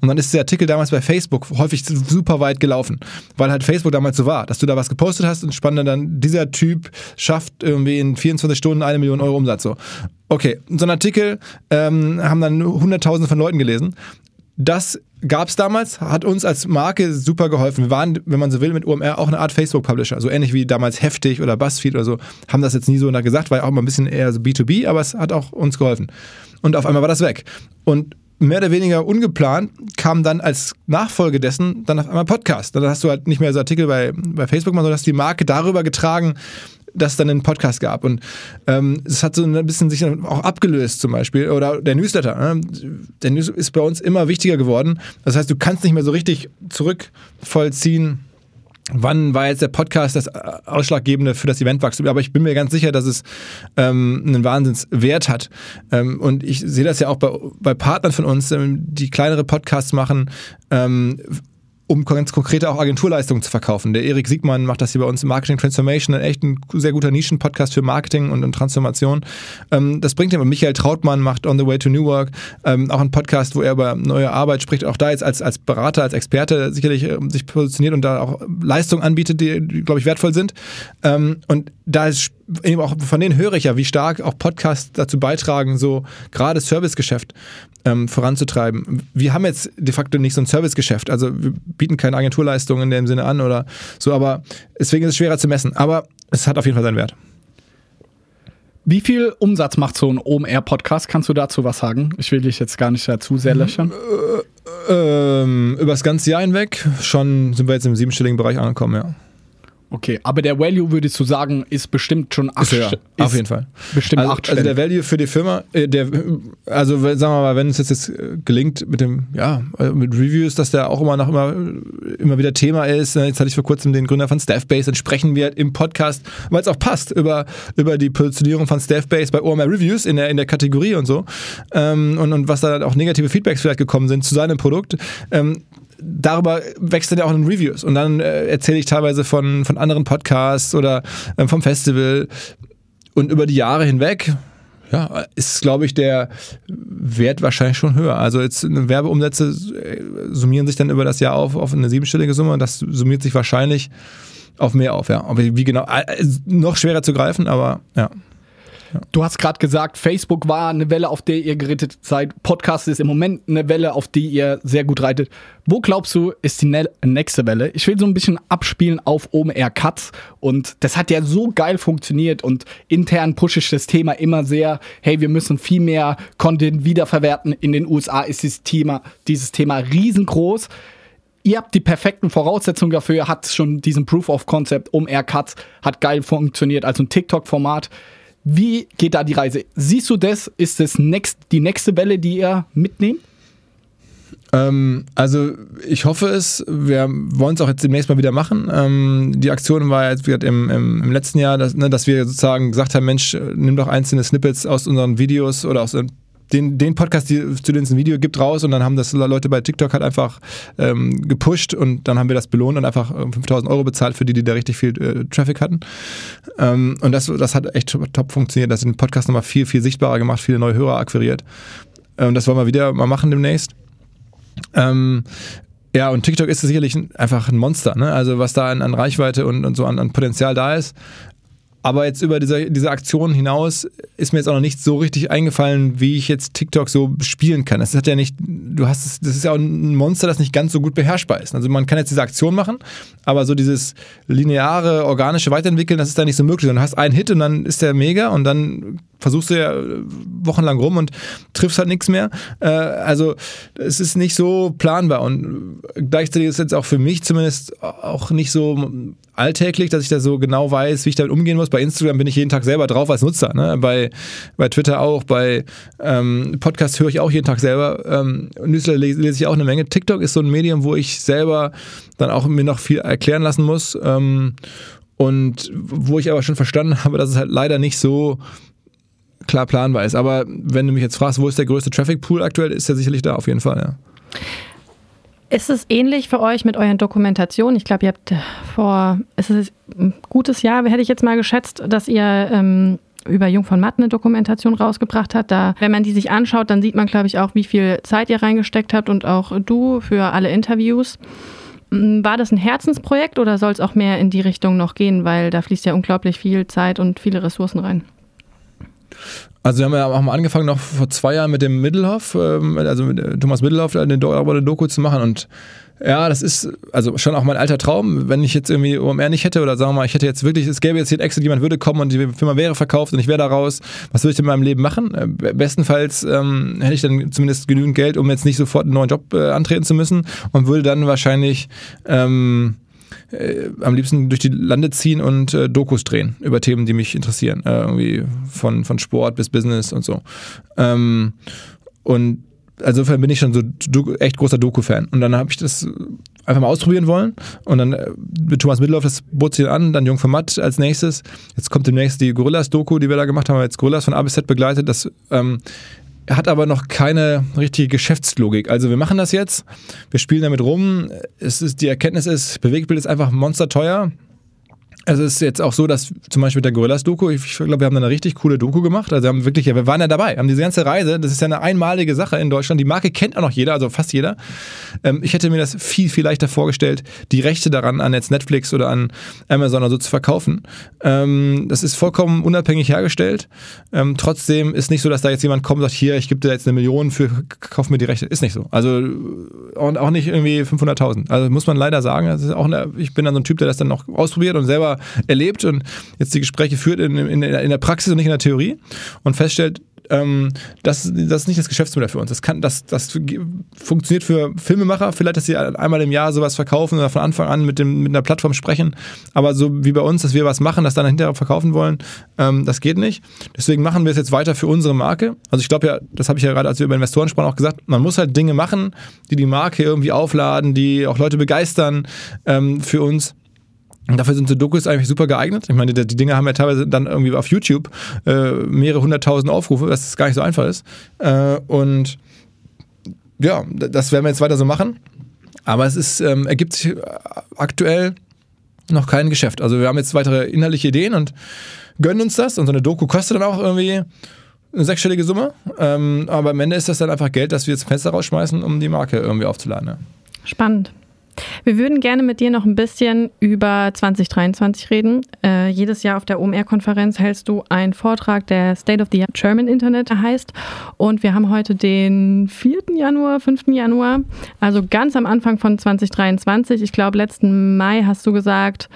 A: Und dann ist der Artikel damals bei Facebook häufig super weit gelaufen, weil halt Facebook damals so war, dass du da was gepostet hast und spannend dann, dieser Typ schafft irgendwie in 24 Stunden eine Million Euro Umsatz so. Okay, so ein Artikel ähm, haben dann Hunderttausende von Leuten gelesen. Das gab es damals, hat uns als Marke super geholfen. Wir waren, wenn man so will, mit OMR auch eine Art Facebook-Publisher. So ähnlich wie damals Heftig oder BuzzFeed oder so. Haben das jetzt nie so gesagt, war ja auch mal ein bisschen eher so B2B, aber es hat auch uns geholfen. Und auf einmal war das weg. Und mehr oder weniger ungeplant kam dann als Nachfolge dessen dann auf einmal Podcast. Dann hast du halt nicht mehr so Artikel bei, bei Facebook, sondern hast die Marke darüber getragen, dass es dann einen Podcast gab. Und ähm, es hat so ein bisschen sich auch abgelöst zum Beispiel. Oder der Newsletter. Ne? Der News ist bei uns immer wichtiger geworden. Das heißt, du kannst nicht mehr so richtig zurückvollziehen, wann war jetzt der Podcast das Ausschlaggebende für das Eventwachstum. Aber ich bin mir ganz sicher, dass es ähm, einen Wahnsinnswert hat. Ähm, und ich sehe das ja auch bei, bei Partnern von uns, ähm, die kleinere Podcasts machen ähm, um ganz konkrete auch Agenturleistungen zu verkaufen. Der Erik Siegmann macht das hier bei uns Marketing Transformation, ein echt ein sehr guter Nischen-Podcast für Marketing und, und Transformation. Ähm, das bringt ihm. Michael Trautmann macht On the Way to New Work, ähm, auch ein Podcast, wo er über neue Arbeit spricht, auch da jetzt als, als Berater, als Experte sicherlich äh, sich positioniert und da auch Leistungen anbietet, die, die glaube ich, wertvoll sind. Ähm, und da ist auch von denen höre ich ja, wie stark auch Podcasts dazu beitragen, so gerade Servicegeschäft ähm, voranzutreiben. Wir haben jetzt de facto nicht so ein Servicegeschäft, also wir bieten keine Agenturleistungen in dem Sinne an oder so, aber deswegen ist es schwerer zu messen. Aber es hat auf jeden Fall seinen Wert.
C: Wie viel Umsatz macht so ein OMR-Podcast? Kannst du dazu was sagen? Ich will dich jetzt gar nicht dazu sehr löchern.
A: Äh, ähm, über das ganze Jahr hinweg schon sind wir jetzt im siebenstelligen Bereich angekommen, ja.
C: Okay, aber der Value, würdest du sagen, ist bestimmt schon
A: acht. Ist, auf jeden Fall.
C: Bestimmt
A: also,
C: acht
A: Also der Value für die Firma, äh, der, also sagen wir mal, wenn es jetzt, jetzt gelingt mit dem, ja, äh, mit Reviews, dass der auch immer noch immer, immer wieder Thema ist. Ne, jetzt hatte ich vor kurzem den Gründer von Staffbase, dann sprechen wir im Podcast, weil es auch passt, über, über die Positionierung von Staffbase bei OMR Reviews in der, in der Kategorie und so. Ähm, und, und was da auch negative Feedbacks vielleicht gekommen sind zu seinem Produkt. Ähm, darüber wächst dann ja auch in Reviews. Und dann äh, erzähle ich teilweise von, von anderen Podcasts oder äh, vom Festival. Und über die Jahre hinweg, ja, ist, glaube ich, der Wert wahrscheinlich schon höher. Also jetzt Werbeumsätze äh, summieren sich dann über das Jahr auf, auf eine siebenstellige Summe und das summiert sich wahrscheinlich auf mehr auf, ja. Aber wie genau, äh, noch schwerer zu greifen, aber ja.
C: Du hast gerade gesagt, Facebook war eine Welle, auf der ihr gerettet seid. Podcast ist im Moment eine Welle, auf die ihr sehr gut reitet. Wo glaubst du, ist die ne nächste Welle? Ich will so ein bisschen abspielen auf OMR Cuts und das hat ja so geil funktioniert und intern pushe ich das Thema immer sehr. Hey, wir müssen viel mehr Content wiederverwerten. In den USA ist dieses Thema, dieses Thema riesengroß ihr habt die perfekten Voraussetzungen dafür, hat schon diesen Proof of Concept um Cuts, hat geil funktioniert, also ein TikTok-Format. Wie geht da die Reise? Siehst du das? Ist das next, die nächste Welle, die ihr mitnehmt?
A: Ähm, also ich hoffe es. Wir wollen es auch jetzt demnächst mal wieder machen. Ähm, die Aktion war jetzt wie im, im, im, letzten Jahr, dass, ne, dass, wir sozusagen gesagt haben, Mensch, nimm doch einzelne Snippets aus unseren Videos oder aus den, den Podcast, die, zu denen es ein Video gibt, raus und dann haben das Leute bei TikTok halt einfach ähm, gepusht und dann haben wir das belohnt und einfach 5000 äh, Euro bezahlt für die, die da richtig viel äh, Traffic hatten. Ähm, und das, das hat echt top funktioniert. Das hat den Podcast nochmal viel, viel sichtbarer gemacht, viele neue Hörer akquiriert. Ähm, das wollen wir wieder mal machen demnächst. Ähm, ja, und TikTok ist sicherlich einfach ein Monster, ne? Also was da an, an Reichweite und, und so an, an Potenzial da ist aber jetzt über diese, diese Aktion hinaus ist mir jetzt auch noch nicht so richtig eingefallen, wie ich jetzt TikTok so spielen kann. Das hat ja nicht, du hast es, das ist ja auch ein Monster, das nicht ganz so gut beherrschbar ist. Also man kann jetzt diese Aktion machen, aber so dieses lineare, organische Weiterentwickeln, das ist da nicht so möglich. Du hast einen Hit und dann ist der mega und dann versuchst du ja wochenlang rum und triffst halt nichts mehr. Äh, also es ist nicht so planbar und gleichzeitig ist es jetzt auch für mich zumindest auch nicht so alltäglich, dass ich da so genau weiß, wie ich damit umgehen muss. Bei Instagram bin ich jeden Tag selber drauf als Nutzer. Ne? Bei, bei Twitter auch, bei ähm, Podcasts höre ich auch jeden Tag selber. Ähm, Newsletter lese, lese, ich auch eine Menge. TikTok ist so ein Medium, wo ich selber dann auch mir noch viel erklären lassen muss. Ähm, und wo ich aber schon verstanden habe, dass es halt leider nicht so klar planbar ist. Aber wenn du mich jetzt fragst, wo ist der größte Traffic Pool aktuell, ist er sicherlich da auf jeden Fall, ja.
B: Ist es ähnlich für euch mit euren Dokumentationen? Ich glaube, ihr habt vor, ist es ein gutes Jahr, hätte ich jetzt mal geschätzt, dass ihr ähm, über Jung von Matt eine Dokumentation rausgebracht habt. Da, wenn man die sich anschaut, dann sieht man, glaube ich, auch, wie viel Zeit ihr reingesteckt habt und auch du für alle Interviews. War das ein Herzensprojekt oder soll es auch mehr in die Richtung noch gehen, weil da fließt ja unglaublich viel Zeit und viele Ressourcen rein?
A: Also wir haben ja auch mal angefangen, noch vor zwei Jahren mit dem Middelhoff, ähm, also mit äh, Thomas Middelhoff, eine, eine Doku zu machen. Und ja, das ist also schon auch mein alter Traum, wenn ich jetzt irgendwie OMR nicht hätte oder sagen wir mal, ich hätte jetzt wirklich, es gäbe jetzt hier ein Exit, jemand würde kommen und die Firma wäre verkauft und ich wäre da raus, was würde ich in meinem Leben machen? Äh, bestenfalls ähm, hätte ich dann zumindest genügend Geld, um jetzt nicht sofort einen neuen Job äh, antreten zu müssen und würde dann wahrscheinlich ähm, äh, am liebsten durch die Lande ziehen und äh, Dokus drehen über Themen, die mich interessieren. Äh, irgendwie von, von Sport bis Business und so. Ähm, und insofern bin ich schon so echt großer Doku-Fan. Und dann habe ich das einfach mal ausprobieren wollen. Und dann äh, mit Thomas Mittelhoff, das sich an, dann Jung von Matt als nächstes. Jetzt kommt demnächst die Gorillas-Doku, die wir da gemacht haben, jetzt Gorillas von A bis Z begleitet. Das ähm, hat aber noch keine richtige Geschäftslogik. Also wir machen das jetzt, wir spielen damit rum. Es ist, die Erkenntnis ist, Bewegtbild ist einfach monsterteuer. Also es ist jetzt auch so, dass zum Beispiel mit der Gorillas-Doku, ich glaube, wir haben eine richtig coole Doku gemacht. Also wir haben wirklich, wir waren ja dabei, haben diese ganze Reise, das ist ja eine einmalige Sache in Deutschland. Die Marke kennt auch noch jeder, also fast jeder. Ähm, ich hätte mir das viel, viel leichter vorgestellt, die Rechte daran an jetzt Netflix oder an Amazon oder so zu verkaufen. Ähm, das ist vollkommen unabhängig hergestellt. Ähm, trotzdem ist nicht so, dass da jetzt jemand kommt und sagt, hier, ich gebe dir jetzt eine Million für, kauf mir die Rechte. Ist nicht so. Also und auch nicht irgendwie 500.000. Also muss man leider sagen, auch eine, ich bin dann so ein Typ, der das dann noch ausprobiert und selber erlebt und jetzt die Gespräche führt in, in, in der Praxis und nicht in der Theorie und feststellt, ähm, das, das ist nicht das Geschäftsmodell für uns. Das, kann, das, das funktioniert für Filmemacher, vielleicht, dass sie einmal im Jahr sowas verkaufen oder von Anfang an mit, dem, mit einer Plattform sprechen. Aber so wie bei uns, dass wir was machen, das dann hinterher verkaufen wollen, ähm, das geht nicht. Deswegen machen wir es jetzt weiter für unsere Marke. Also ich glaube ja, das habe ich ja gerade, als wir über Investoren sprachen, auch gesagt, man muss halt Dinge machen, die die Marke irgendwie aufladen, die auch Leute begeistern ähm, für uns. Und dafür sind so Dokus eigentlich super geeignet. Ich meine, die, Dinge haben ja teilweise dann irgendwie auf YouTube äh, mehrere hunderttausend Aufrufe, was gar nicht so einfach ist. Äh, und ja, das werden wir jetzt weiter so machen. Aber es ist, ähm, ergibt sich aktuell noch kein Geschäft. Also wir haben jetzt weitere inhaltliche Ideen und gönnen uns das. Und so eine Doku kostet dann auch irgendwie eine sechsstellige Summe. Ähm, aber am Ende ist das dann einfach Geld, das wir jetzt Fenster rausschmeißen, um die Marke irgendwie aufzuladen. Ja.
B: Spannend. Wir würden gerne mit dir noch ein bisschen über 2023 reden. Äh, jedes Jahr auf der OMR-Konferenz hältst du einen Vortrag, der State of the German Internet heißt. Und wir haben heute den 4. Januar, 5. Januar, also ganz am Anfang von 2023. Ich glaube, letzten Mai hast du gesagt,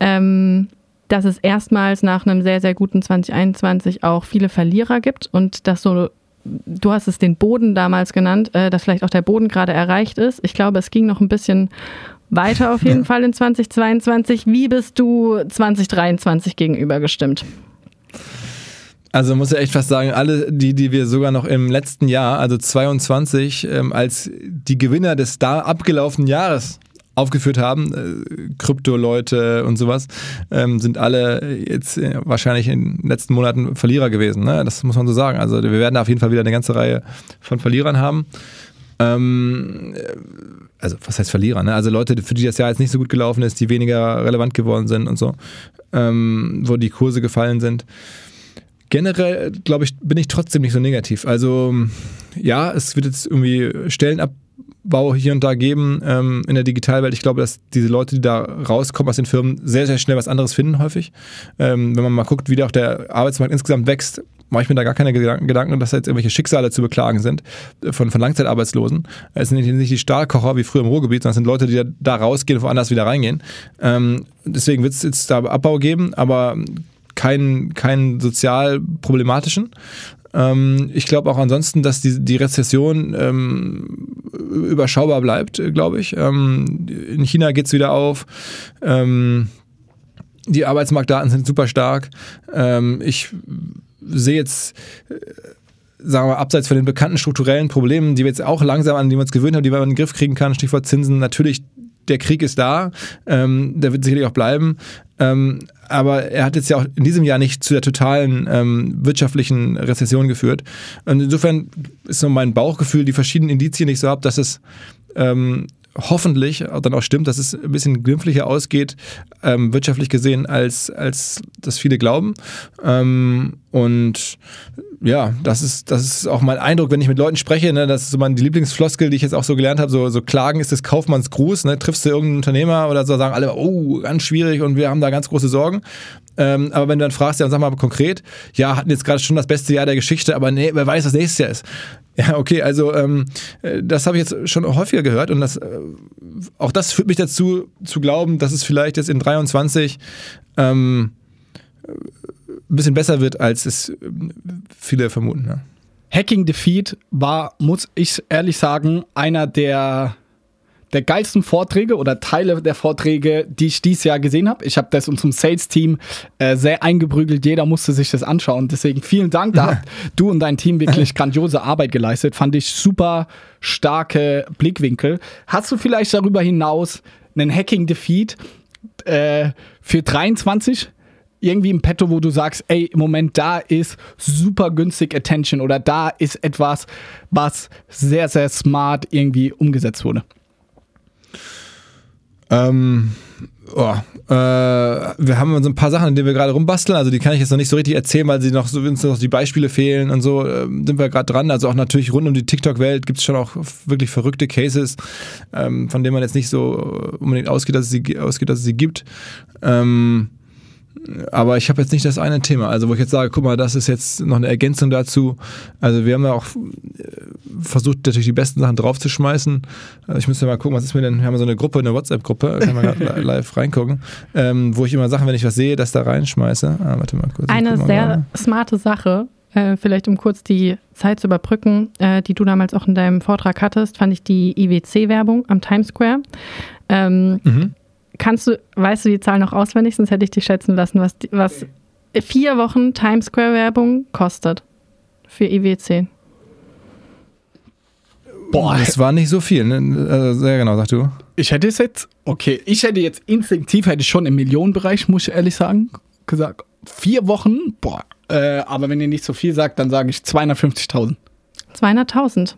B: ähm, dass es erstmals nach einem sehr, sehr guten 2021 auch viele Verlierer gibt und dass so du hast es den Boden damals genannt, äh, dass vielleicht auch der Boden gerade erreicht ist. Ich glaube, es ging noch ein bisschen weiter auf jeden ja. Fall in 2022. Wie bist du 2023 gegenüber gestimmt?
A: Also muss ich echt fast sagen, alle die, die wir sogar noch im letzten Jahr, also 22, ähm, als die Gewinner des da abgelaufenen Jahres aufgeführt haben, äh, Krypto-Leute und sowas, ähm, sind alle jetzt äh, wahrscheinlich in den letzten Monaten Verlierer gewesen. Ne? Das muss man so sagen. Also wir werden da auf jeden Fall wieder eine ganze Reihe von Verlierern haben. Ähm, äh, also was heißt Verlierer? Ne? Also Leute, für die das Jahr jetzt nicht so gut gelaufen ist, die weniger relevant geworden sind und so, ähm, wo die Kurse gefallen sind. Generell, glaube ich, bin ich trotzdem nicht so negativ. Also ja, es wird jetzt irgendwie Stellen ab Abbau hier und da geben ähm, in der Digitalwelt. Ich glaube, dass diese Leute, die da rauskommen aus den Firmen, sehr, sehr schnell was anderes finden, häufig. Ähm, wenn man mal guckt, wie auch der Arbeitsmarkt insgesamt wächst, mache ich mir da gar keine Gedanken, dass da jetzt irgendwelche Schicksale zu beklagen sind äh, von, von Langzeitarbeitslosen. Es sind nicht die Stahlkocher wie früher im Ruhrgebiet, sondern es sind Leute, die da rausgehen und woanders wieder reingehen. Ähm, deswegen wird es jetzt da Abbau geben, aber keinen, keinen sozial problematischen. Ähm, ich glaube auch ansonsten, dass die, die Rezession ähm, überschaubar bleibt, glaube ich. Ähm, in China geht es wieder auf. Ähm, die Arbeitsmarktdaten sind super stark. Ähm, ich sehe jetzt äh, sagen wir, abseits von den bekannten strukturellen Problemen, die wir jetzt auch langsam an die wir uns gewöhnt haben, die man in den Griff kriegen kann, Stichwort Zinsen, natürlich der Krieg ist da, ähm, der wird sicherlich auch bleiben. Ähm, aber er hat jetzt ja auch in diesem Jahr nicht zu der totalen ähm, wirtschaftlichen Rezession geführt. Und insofern ist so mein Bauchgefühl, die verschiedenen Indizien, die ich so habe, dass es ähm, hoffentlich dann auch stimmt, dass es ein bisschen glimpflicher ausgeht, ähm, wirtschaftlich gesehen, als, als das viele glauben. Ähm, und ja, das ist, das ist auch mein Eindruck, wenn ich mit Leuten spreche. Ne, das ist so meine Lieblingsfloskel, die ich jetzt auch so gelernt habe. So, so Klagen ist des Kaufmannsgruß. Ne? Triffst du irgendeinen Unternehmer oder so, sagen alle, oh, ganz schwierig und wir haben da ganz große Sorgen. Ähm, aber wenn du dann fragst, ja, sag mal konkret, ja, hatten jetzt gerade schon das beste Jahr der Geschichte, aber nee, wer weiß, was nächstes Jahr ist. Ja, okay, also ähm, äh, das habe ich jetzt schon häufiger gehört und das, äh, auch das führt mich dazu zu glauben, dass es vielleicht jetzt in 23 ähm, ein bisschen besser wird, als es ähm, viele vermuten. Ja.
C: Hacking Defeat war, muss ich ehrlich sagen, einer der der geilsten Vorträge oder Teile der Vorträge, die ich dieses Jahr gesehen habe. Ich habe das unserem Sales-Team äh, sehr eingeprügelt. Jeder musste sich das anschauen. Deswegen vielen Dank. Da habt du und dein Team wirklich grandiose Arbeit geleistet. Fand ich super starke Blickwinkel. Hast du vielleicht darüber hinaus einen Hacking-Defeat äh, für 23? irgendwie im Petto, wo du sagst, ey, im Moment da ist super günstig Attention oder da ist etwas, was sehr, sehr smart irgendwie umgesetzt wurde?
A: Ähm, oh, äh, wir haben so ein paar Sachen, an denen wir gerade rumbasteln. Also die kann ich jetzt noch nicht so richtig erzählen, weil sie noch so uns noch die Beispiele fehlen und so. Äh, sind wir gerade dran. Also auch natürlich rund um die TikTok-Welt gibt es schon auch wirklich verrückte Cases, ähm, von denen man jetzt nicht so unbedingt ausgeht, dass es sie, ausgeht, dass es sie gibt. Ähm, aber ich habe jetzt nicht das eine Thema, also wo ich jetzt sage, guck mal, das ist jetzt noch eine Ergänzung dazu. Also wir haben ja auch äh, versucht, natürlich die besten Sachen draufzuschmeißen. Also ich müsste mal gucken, was ist mir denn, wir haben so eine Gruppe, eine WhatsApp-Gruppe, kann man live reingucken, ähm, wo ich immer Sachen, wenn ich was sehe, das da reinschmeiße. Ah, warte mal kurz.
B: Eine sehr mal. smarte Sache, äh, vielleicht um kurz die Zeit zu überbrücken, äh, die du damals auch in deinem Vortrag hattest, fand ich die IWC-Werbung am Times Square. Ähm, mhm Kannst du, weißt du die Zahl noch auswendig, sonst hätte ich dich schätzen lassen, was, was vier Wochen Times Square Werbung kostet für IWC?
A: Boah, es war nicht so viel. Ne? Also sehr genau, sag du.
C: Ich hätte es jetzt, okay, ich hätte jetzt instinktiv, hätte ich schon im Millionenbereich, muss ich ehrlich sagen, gesagt. Vier Wochen, boah, äh, aber wenn ihr nicht so viel sagt, dann sage ich 250.000.
B: 200.000.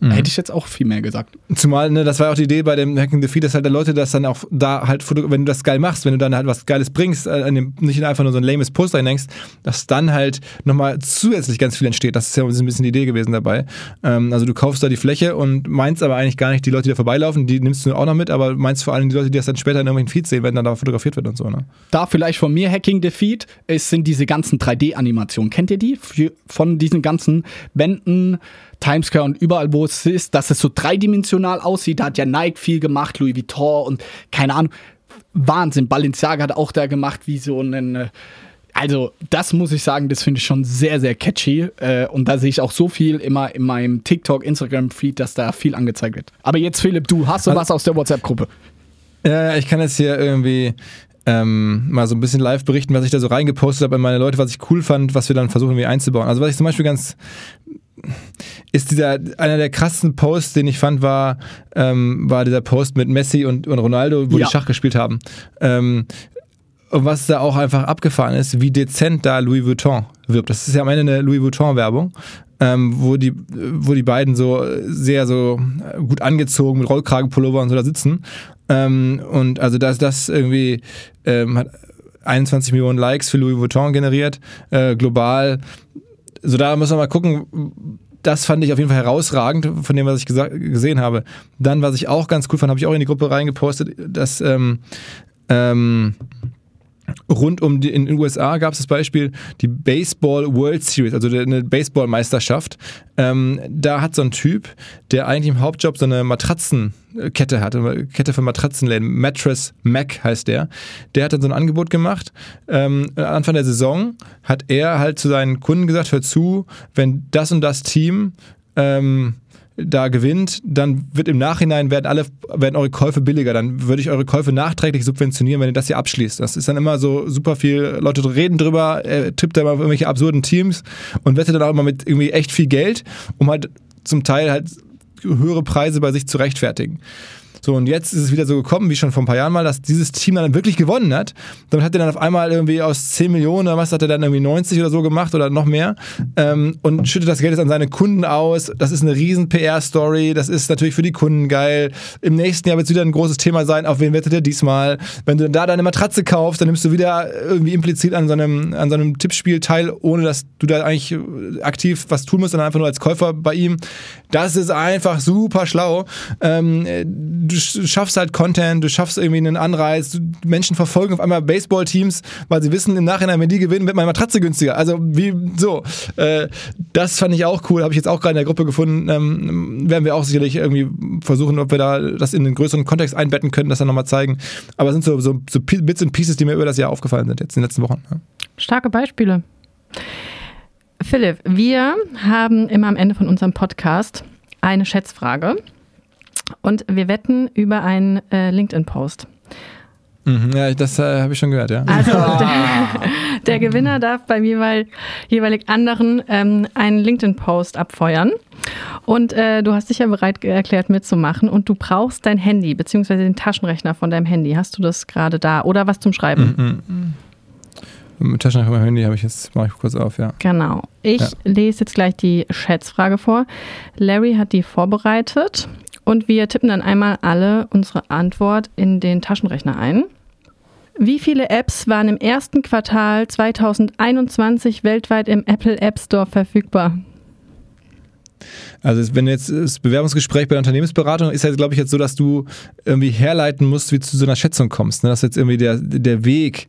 C: Mhm. Hätte ich jetzt auch viel mehr gesagt.
A: Zumal, ne, das war auch die Idee bei dem Hacking the Feed, dass halt der Leute das dann auch da halt, wenn du das geil machst, wenn du dann halt was Geiles bringst, äh, nicht einfach nur so ein lames Poster hinhängst, dass dann halt nochmal zusätzlich ganz viel entsteht. Das ist ja ein bisschen die Idee gewesen dabei. Ähm, also du kaufst da die Fläche und meinst aber eigentlich gar nicht die Leute, die da vorbeilaufen, die nimmst du auch noch mit, aber meinst vor allem die Leute, die das dann später in irgendwelchen Feeds sehen, wenn dann da fotografiert wird und so. Ne?
C: Da vielleicht von mir Hacking the Feed, es sind diese ganzen 3D-Animationen. Kennt ihr die? Von diesen ganzen Wänden, Times Square und überall, wo es ist, dass es so dreidimensional aussieht. Da hat ja Nike viel gemacht, Louis Vuitton und keine Ahnung. Wahnsinn. Balenciaga hat auch da gemacht, wie so einen. Äh, also, das muss ich sagen, das finde ich schon sehr, sehr catchy. Äh, und da sehe ich auch so viel immer in meinem TikTok, Instagram-Feed, dass da viel angezeigt wird. Aber jetzt, Philipp, du hast du also, was aus der WhatsApp-Gruppe?
A: Ja, ich kann jetzt hier irgendwie ähm, mal so ein bisschen live berichten, was ich da so reingepostet habe an meine Leute, was ich cool fand, was wir dann versuchen, irgendwie einzubauen. Also, was ich zum Beispiel ganz ist dieser einer der krassesten Posts, den ich fand, war, ähm, war dieser Post mit Messi und, und Ronaldo, wo ja. die Schach gespielt haben. Ähm, und was da auch einfach abgefahren ist, wie dezent da Louis Vuitton wirbt. Das ist ja am Ende eine Louis Vuitton-Werbung, ähm, wo, die, wo die beiden so sehr so gut angezogen mit Rollkragenpullover und so da sitzen. Ähm, und also das, das irgendwie ähm, hat 21 Millionen Likes für Louis Vuitton generiert, äh, global so da müssen wir mal gucken, das fand ich auf jeden Fall herausragend von dem, was ich gesehen habe. Dann, was ich auch ganz cool fand, habe ich auch in die Gruppe reingepostet, dass ähm, ähm, rund um die, in den USA gab es das Beispiel die Baseball World Series, also eine Baseballmeisterschaft. Ähm, da hat so ein Typ, der eigentlich im Hauptjob so eine Matratzenkette hat, eine Kette für Matratzenläden, Mattress Mac heißt der. Der hat dann so ein Angebot gemacht. Ähm, Anfang der Saison hat er halt zu seinen Kunden gesagt, hör zu, wenn das und das Team ähm, da gewinnt, dann wird im Nachhinein werden alle werden eure Käufe billiger. Dann würde ich eure Käufe nachträglich subventionieren, wenn ihr das hier abschließt. Das ist dann immer so super viel. Leute reden drüber, er tippt da mal irgendwelche absurden Teams und wettet dann auch immer mit irgendwie echt viel Geld, um halt zum Teil halt höhere Preise bei sich zu rechtfertigen. So, und jetzt ist es wieder so gekommen, wie schon vor ein paar Jahren mal, dass dieses Team dann wirklich gewonnen hat. Damit hat er dann auf einmal irgendwie aus 10 Millionen oder was hat er dann irgendwie 90 oder so gemacht oder noch mehr ähm, und schüttet das Geld jetzt an seine Kunden aus. Das ist eine riesen PR-Story. Das ist natürlich für die Kunden geil. Im nächsten Jahr wird es wieder ein großes Thema sein. Auf wen wettet er diesmal? Wenn du da deine Matratze kaufst, dann nimmst du wieder irgendwie implizit an so einem, an so Tippspiel teil, ohne dass du da eigentlich aktiv was tun musst, sondern einfach nur als Käufer bei ihm. Das ist einfach super schlau. Ähm, du du schaffst halt Content, du schaffst irgendwie einen Anreiz, Menschen verfolgen auf einmal Baseballteams, weil sie wissen, im Nachhinein, wenn die gewinnen, wird meine Matratze günstiger. Also wie so. Äh, das fand ich auch cool, habe ich jetzt auch gerade in der Gruppe gefunden. Ähm, werden wir auch sicherlich irgendwie versuchen, ob wir da das in den größeren Kontext einbetten können, das dann nochmal zeigen. Aber es sind so, so, so Bits und Pieces, die mir über das Jahr aufgefallen sind, jetzt in den letzten Wochen. Ja.
B: Starke Beispiele. Philipp, wir haben immer am Ende von unserem Podcast eine Schätzfrage. Und wir wetten über einen äh, LinkedIn-Post.
A: Mhm, ja, das äh, habe ich schon gehört, ja.
B: Also der, der Gewinner darf beim jeweil, jeweilig anderen ähm, einen LinkedIn-Post abfeuern. Und äh, du hast dich ja bereit erklärt mitzumachen und du brauchst dein Handy beziehungsweise den Taschenrechner von deinem Handy. Hast du das gerade da oder was zum Schreiben?
A: Mhm. mhm. Mit Taschenrechner von meinem Handy habe ich jetzt, mache ich kurz auf, ja.
B: Genau. Ich ja. lese jetzt gleich die Schätzfrage vor. Larry hat die vorbereitet und wir tippen dann einmal alle unsere Antwort in den Taschenrechner ein. Wie viele Apps waren im ersten Quartal 2021 weltweit im Apple App Store verfügbar?
A: Also wenn jetzt das Bewerbungsgespräch bei der Unternehmensberatung ist ja, glaube ich, jetzt so, dass du irgendwie herleiten musst, wie du zu so einer Schätzung kommst. Ne? Dass jetzt irgendwie der, der Weg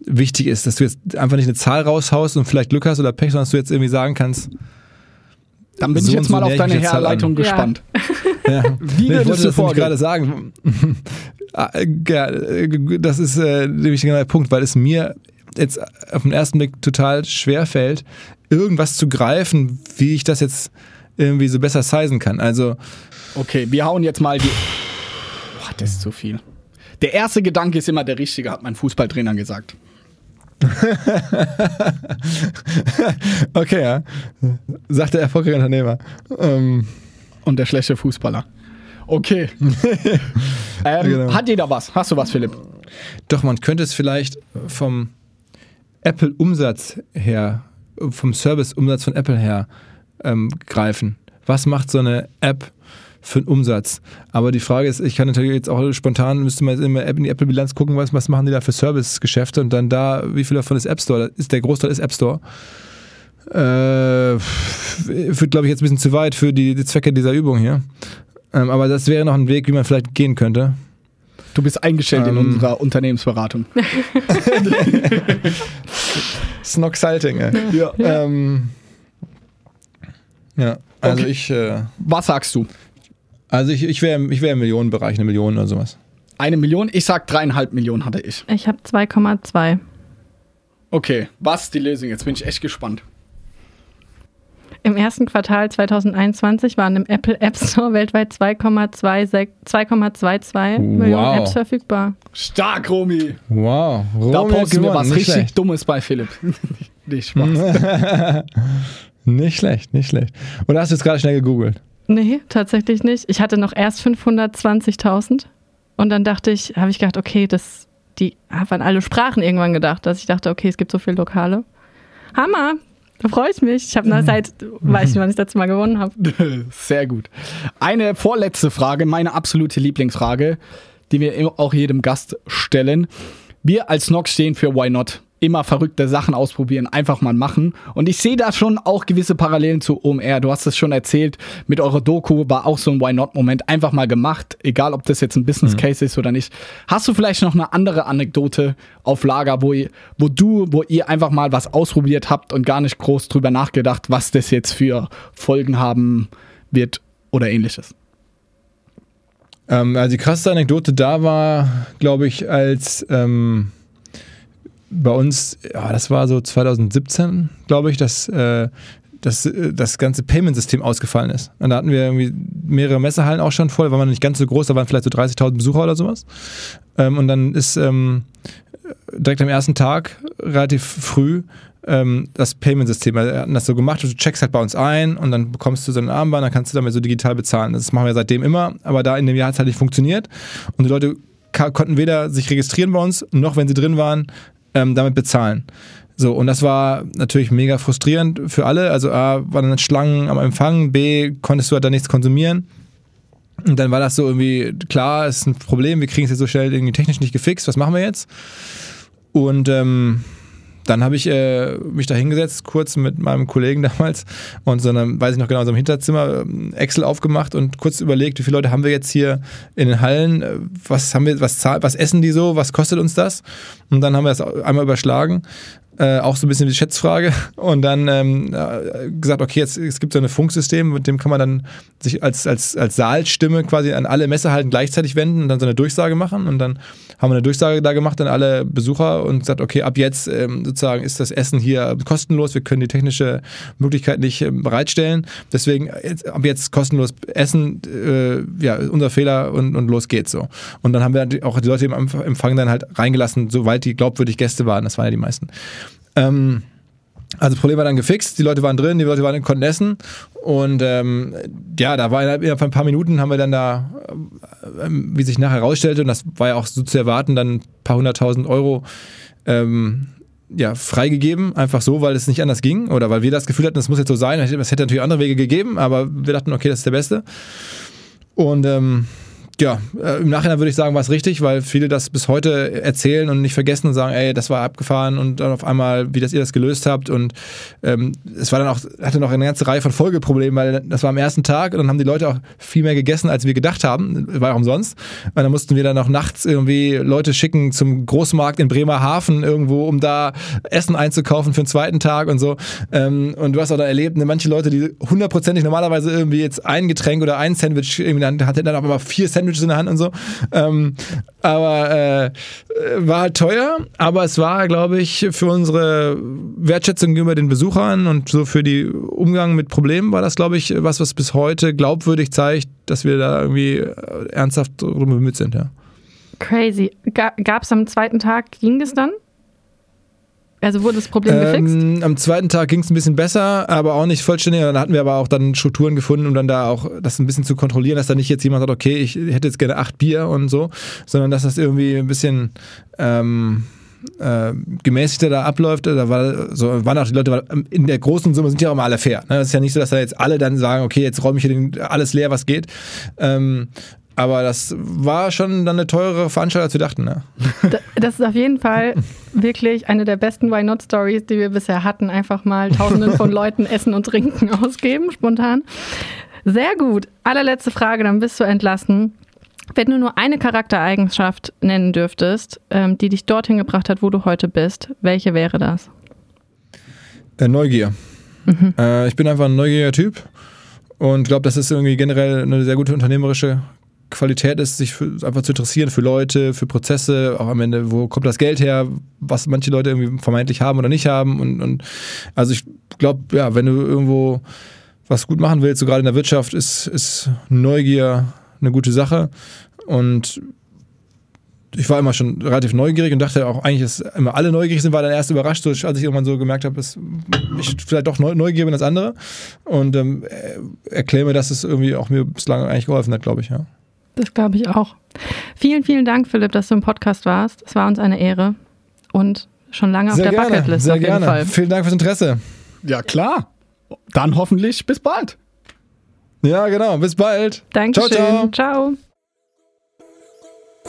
A: wichtig ist, dass du jetzt einfach nicht eine Zahl raushaust und vielleicht Glück hast oder Pech, sondern dass du jetzt irgendwie sagen kannst.
C: Dann bin so ich jetzt mal auf deine Herleitung gespannt. Ja.
A: Ja. Wie nee, ich wollte das gerade sagen. Ah, das ist äh, nämlich genau der Punkt, weil es mir jetzt auf den ersten Blick total schwer fällt, irgendwas zu greifen, wie ich das jetzt irgendwie so besser sizen kann. Also.
C: Okay, wir hauen jetzt mal die. Boah, das ist zu viel. Der erste Gedanke ist immer der richtige, hat mein Fußballtrainer gesagt.
A: okay, ja. Sagt der erfolgreiche Unternehmer. Ähm,
C: und der schlechte Fußballer. Okay. ähm, genau. Hat jeder was? Hast du was, Philipp?
A: Doch, man könnte es vielleicht vom Apple-Umsatz her, vom Service-Umsatz von Apple her ähm, greifen. Was macht so eine App für einen Umsatz? Aber die Frage ist, ich kann natürlich jetzt auch spontan, müsste man in die Apple-Bilanz gucken, was, was machen die da für Service-Geschäfte und dann da, wie viel davon ist App Store? Ist der Großteil ist App Store. Äh, führt, glaube ich, jetzt ein bisschen zu weit für die, die Zwecke dieser Übung hier. Ähm, aber das wäre noch ein Weg, wie man vielleicht gehen könnte.
C: Du bist eingestellt ähm, in unserer Unternehmensberatung.
A: Snock Salting, ey. Ja. Ähm, ja, also okay. ich. Äh,
C: Was sagst du?
A: Also ich, ich wäre ich wär im Millionenbereich, eine Million oder sowas.
C: Eine Million? Ich sag dreieinhalb Millionen hatte ich.
B: Ich habe 2,2.
C: Okay, was ist die Lösung? Jetzt bin ich echt gespannt.
B: Im ersten Quartal 2021 waren im Apple App Store weltweit 2,22 wow. Millionen Apps verfügbar.
C: Stark, Romy.
A: Wow.
C: Romy da posten wir was richtig schlecht. Dummes bei Philipp.
A: nicht Spaß. nicht schlecht, nicht schlecht. Oder hast du jetzt gerade schnell gegoogelt?
B: Nee, tatsächlich nicht. Ich hatte noch erst 520.000 und dann dachte ich, habe ich gedacht, okay, das, die habe an alle Sprachen irgendwann gedacht, dass ich dachte, okay, es gibt so viele Lokale. Hammer, da freue ich mich. Ich habe eine Zeit, weiß nicht, wann ich das letzte Mal gewonnen habe.
C: Sehr gut. Eine vorletzte Frage, meine absolute Lieblingsfrage, die wir auch jedem Gast stellen. Wir als Nox stehen für Why Not. Immer verrückte Sachen ausprobieren, einfach mal machen. Und ich sehe da schon auch gewisse Parallelen zu OMR. Du hast es schon erzählt, mit eurer Doku war auch so ein Why Not-Moment einfach mal gemacht, egal ob das jetzt ein Business mhm. Case mhm. ist oder nicht. Hast du vielleicht noch eine andere Anekdote auf Lager, wo, ihr, wo du, wo ihr einfach mal was ausprobiert habt und gar nicht groß drüber nachgedacht, was das jetzt für Folgen haben wird oder ähnliches?
A: Ähm, also die krasseste Anekdote da war, glaube ich, als ähm bei uns, ja, das war so 2017, glaube ich, dass, äh, dass äh, das ganze Payment-System ausgefallen ist. Und da hatten wir irgendwie mehrere Messehallen auch schon voll, war man nicht ganz so groß, da waren vielleicht so 30.000 Besucher oder sowas. Ähm, und dann ist ähm, direkt am ersten Tag, relativ früh, ähm, das Payment-System. Wir hatten das so gemacht, du checkst halt bei uns ein und dann bekommst du so ein Armband, dann kannst du damit so digital bezahlen. Das machen wir seitdem immer, aber da in dem Jahr hat es halt nicht funktioniert. Und die Leute konnten weder sich registrieren bei uns, noch wenn sie drin waren, ähm, damit bezahlen. So, und das war natürlich mega frustrierend für alle. Also A, waren dann Schlangen am Empfang, B, konntest du halt da nichts konsumieren. Und dann war das so irgendwie, klar, ist ein Problem, wir kriegen es jetzt so schnell irgendwie technisch nicht gefixt, was machen wir jetzt? Und ähm, dann habe ich äh, mich da hingesetzt, kurz mit meinem Kollegen damals und so einem, weiß ich noch genau, so einem Hinterzimmer ähm, Excel aufgemacht und kurz überlegt, wie viele Leute haben wir jetzt hier in den Hallen, äh, was haben wir, was, was essen die so, was kostet uns das? Und dann haben wir das einmal überschlagen äh, auch so ein bisschen die Schätzfrage. Und dann ähm, gesagt, okay, jetzt, es gibt so ein Funksystem, mit dem kann man dann sich als, als, als Saalstimme quasi an alle Messehalten gleichzeitig wenden und dann so eine Durchsage machen. Und dann haben wir eine Durchsage da gemacht an alle Besucher und gesagt, okay, ab jetzt ähm, sozusagen ist das Essen hier kostenlos, wir können die technische Möglichkeit nicht ähm, bereitstellen, deswegen jetzt, ab jetzt kostenlos Essen, äh, ja, unser Fehler und, und los geht's so. Und dann haben wir auch die Leute im Empfang dann halt reingelassen, soweit die glaubwürdig Gäste waren, das waren ja die meisten. Ähm, also das Problem war dann gefixt, die Leute waren drin, die Leute waren konnten essen und ähm, ja, da war innerhalb von ein paar Minuten haben wir dann da, äh, wie sich nachher herausstellte, und das war ja auch so zu erwarten, dann ein paar hunderttausend Euro ähm, ja, freigegeben, einfach so, weil es nicht anders ging oder weil wir das Gefühl hatten, das muss jetzt so sein. Es hätte natürlich andere Wege gegeben, aber wir dachten, okay, das ist der Beste. Und ähm, ja, äh, im Nachhinein würde ich sagen, war es richtig, weil viele das bis heute erzählen und nicht vergessen und sagen, ey, das war abgefahren und dann auf einmal, wie das ihr das gelöst habt und ähm, es war dann auch, hatte noch eine ganze Reihe von Folgeproblemen, weil das war am ersten Tag und dann haben die Leute auch viel mehr gegessen, als wir gedacht haben, war auch umsonst. Und dann mussten wir dann auch nachts irgendwie Leute schicken zum Großmarkt in Bremerhaven irgendwo, um da Essen einzukaufen für den zweiten Tag und so. Ähm, und du hast auch da erlebt, ne, manche Leute, die hundertprozentig normalerweise irgendwie jetzt ein Getränk oder ein Sandwich irgendwie dann hatten dann aber vier Sandwich Sandwiches in der Hand und so. Ähm, aber äh, war halt teuer, aber es war, glaube ich, für unsere Wertschätzung gegenüber den Besuchern und so für die Umgang mit Problemen war das, glaube ich, was, was bis heute glaubwürdig zeigt, dass wir da irgendwie ernsthaft drum bemüht sind, ja.
B: Crazy. Gab es am zweiten Tag, ging das dann? Also wurde das Problem ähm, gefixt?
A: Am zweiten Tag ging es ein bisschen besser, aber auch nicht vollständig. Dann hatten wir aber auch dann Strukturen gefunden, um dann da auch das ein bisschen zu kontrollieren, dass da nicht jetzt jemand sagt, okay, ich hätte jetzt gerne acht Bier und so, sondern dass das irgendwie ein bisschen ähm, äh, gemäßigter da abläuft. Da war, so, waren auch die Leute, in der großen Summe sind ja auch immer alle fair. Ne? Das ist ja nicht so, dass da jetzt alle dann sagen, okay, jetzt räume ich hier alles leer, was geht. Ähm, aber das war schon dann eine teurere Veranstaltung, als wir dachten. Ne?
B: Das ist auf jeden Fall wirklich eine der besten Why Not Stories, die wir bisher hatten. Einfach mal Tausenden von Leuten Essen und Trinken ausgeben, spontan. Sehr gut. Allerletzte Frage, dann bist du entlassen. Wenn du nur eine Charaktereigenschaft nennen dürftest, ähm, die dich dorthin gebracht hat, wo du heute bist, welche wäre das?
A: Äh, Neugier. Mhm. Äh, ich bin einfach ein neugieriger Typ und glaube, das ist irgendwie generell eine sehr gute unternehmerische Qualität ist, sich für, einfach zu interessieren für Leute, für Prozesse, auch am Ende, wo kommt das Geld her, was manche Leute irgendwie vermeintlich haben oder nicht haben. Und, und also ich glaube, ja, wenn du irgendwo was gut machen willst, so gerade in der Wirtschaft, ist, ist Neugier eine gute Sache. Und ich war immer schon relativ neugierig und dachte auch eigentlich, dass immer alle neugierig sind, war dann erst überrascht, als ich irgendwann so gemerkt habe, dass ich vielleicht doch neugierig bin als andere. Und ähm, erkläre mir, dass es irgendwie auch mir bislang eigentlich geholfen hat, glaube ich, ja.
B: Das glaube ich auch. Vielen, vielen Dank, Philipp, dass du im Podcast warst. Es war uns eine Ehre und schon lange sehr auf der gerne, Bucketlist
A: sehr
B: auf jeden
A: gerne.
B: Fall.
A: Vielen Dank fürs Interesse.
C: Ja, klar. Dann hoffentlich bis bald.
A: Ja, genau. Bis bald.
B: Dankeschön. Ciao, ciao. ciao.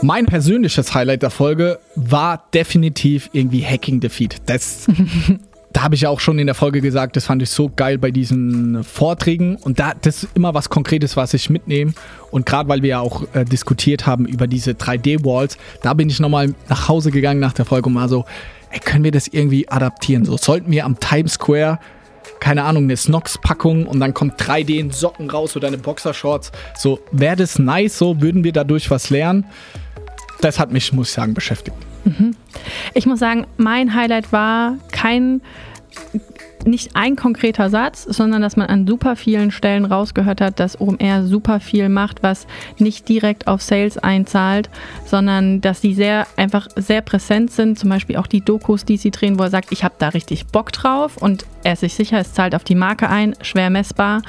C: Mein persönliches Highlight der Folge war definitiv irgendwie Hacking Feed. Das, da habe ich ja auch schon in der Folge gesagt, das fand ich so geil bei diesen Vorträgen. Und da, das ist immer was Konkretes, was ich mitnehme. Und gerade weil wir ja auch äh, diskutiert haben über diese 3D-Walls, da bin ich nochmal nach Hause gegangen nach der Folge und mal so, ey, können wir das irgendwie adaptieren? So sollten wir am Times Square keine Ahnung, eine Snox-Packung und dann kommt 3D in Socken raus oder eine Boxershorts. So, wäre das nice, so würden wir dadurch was lernen. Das hat mich, muss ich sagen, beschäftigt.
B: Mhm. Ich muss sagen, mein Highlight war kein nicht ein konkreter Satz, sondern dass man an super vielen Stellen rausgehört hat, dass OMR super viel macht, was nicht direkt auf Sales einzahlt, sondern dass sie sehr einfach sehr präsent sind. Zum Beispiel auch die Dokus, die sie drehen, wo er sagt, ich habe da richtig Bock drauf und er ist sich sicher, es zahlt auf die Marke ein, schwer messbar,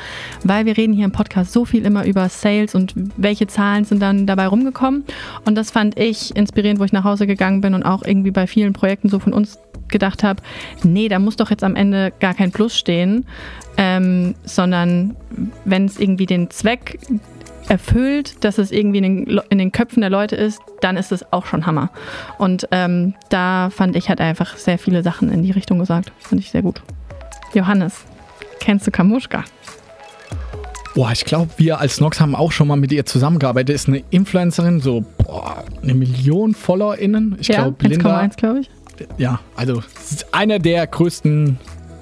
B: weil wir reden hier im Podcast so viel immer über Sales und welche Zahlen sind dann dabei rumgekommen. Und das fand ich inspirierend, wo ich nach Hause gegangen bin und auch irgendwie bei vielen Projekten so von uns gedacht habe, nee, da muss doch jetzt am Ende gar kein Plus stehen, ähm, sondern wenn es irgendwie den Zweck erfüllt, dass es irgendwie in den, in den, Köpfen der Leute ist, dann ist es auch schon Hammer. Und ähm, da fand ich halt einfach sehr viele Sachen in die Richtung gesagt. Fand ich sehr gut. Johannes, kennst du Kamuschka?
C: Boah, ich glaube, wir als Nox haben auch schon mal mit ihr zusammengearbeitet. Ist eine Influencerin, so boah, eine Million FollowerInnen. Ich
B: ja,
C: glaube,
B: Linda. 1,1 glaube ich
C: ja, also einer der größten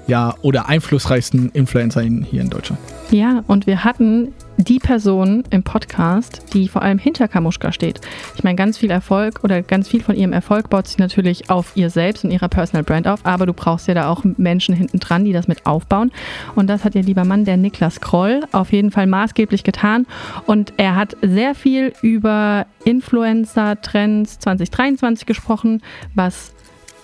C: ja, oder einflussreichsten Influencer hier in Deutschland.
B: Ja, und wir hatten die Person im Podcast, die vor allem hinter Kamuschka steht. Ich meine, ganz viel Erfolg oder ganz viel von ihrem Erfolg baut sich natürlich auf ihr selbst und ihrer Personal Brand auf, aber du brauchst ja da auch Menschen hinten dran, die das mit aufbauen. Und das hat ihr lieber Mann, der Niklas Kroll, auf jeden Fall maßgeblich getan. Und er hat sehr viel über Influencer-Trends 2023 gesprochen, was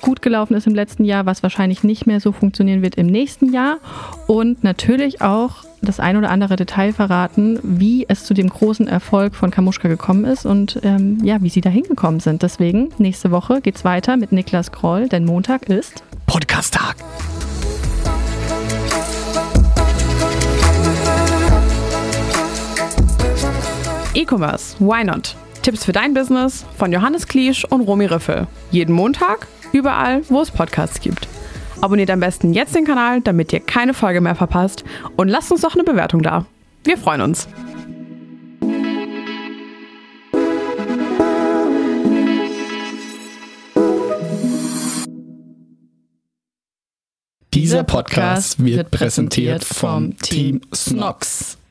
B: gut gelaufen ist im letzten Jahr, was wahrscheinlich nicht mehr so funktionieren wird im nächsten Jahr. Und natürlich auch das ein oder andere Detail verraten, wie es zu dem großen Erfolg von Kamuschka gekommen ist und ähm, ja, wie sie da hingekommen sind. Deswegen, nächste Woche geht es weiter mit Niklas Kroll, denn Montag ist
C: Podcast-Tag.
D: E-Commerce, why not? Tipps für dein Business von Johannes Kliesch und Romy Riffel. Jeden Montag überall, wo es Podcasts gibt. Abonniert am besten jetzt den Kanal, damit ihr keine Folge mehr verpasst und lasst uns doch eine Bewertung da. Wir freuen uns.
C: Dieser Podcast wird präsentiert vom Team Snox.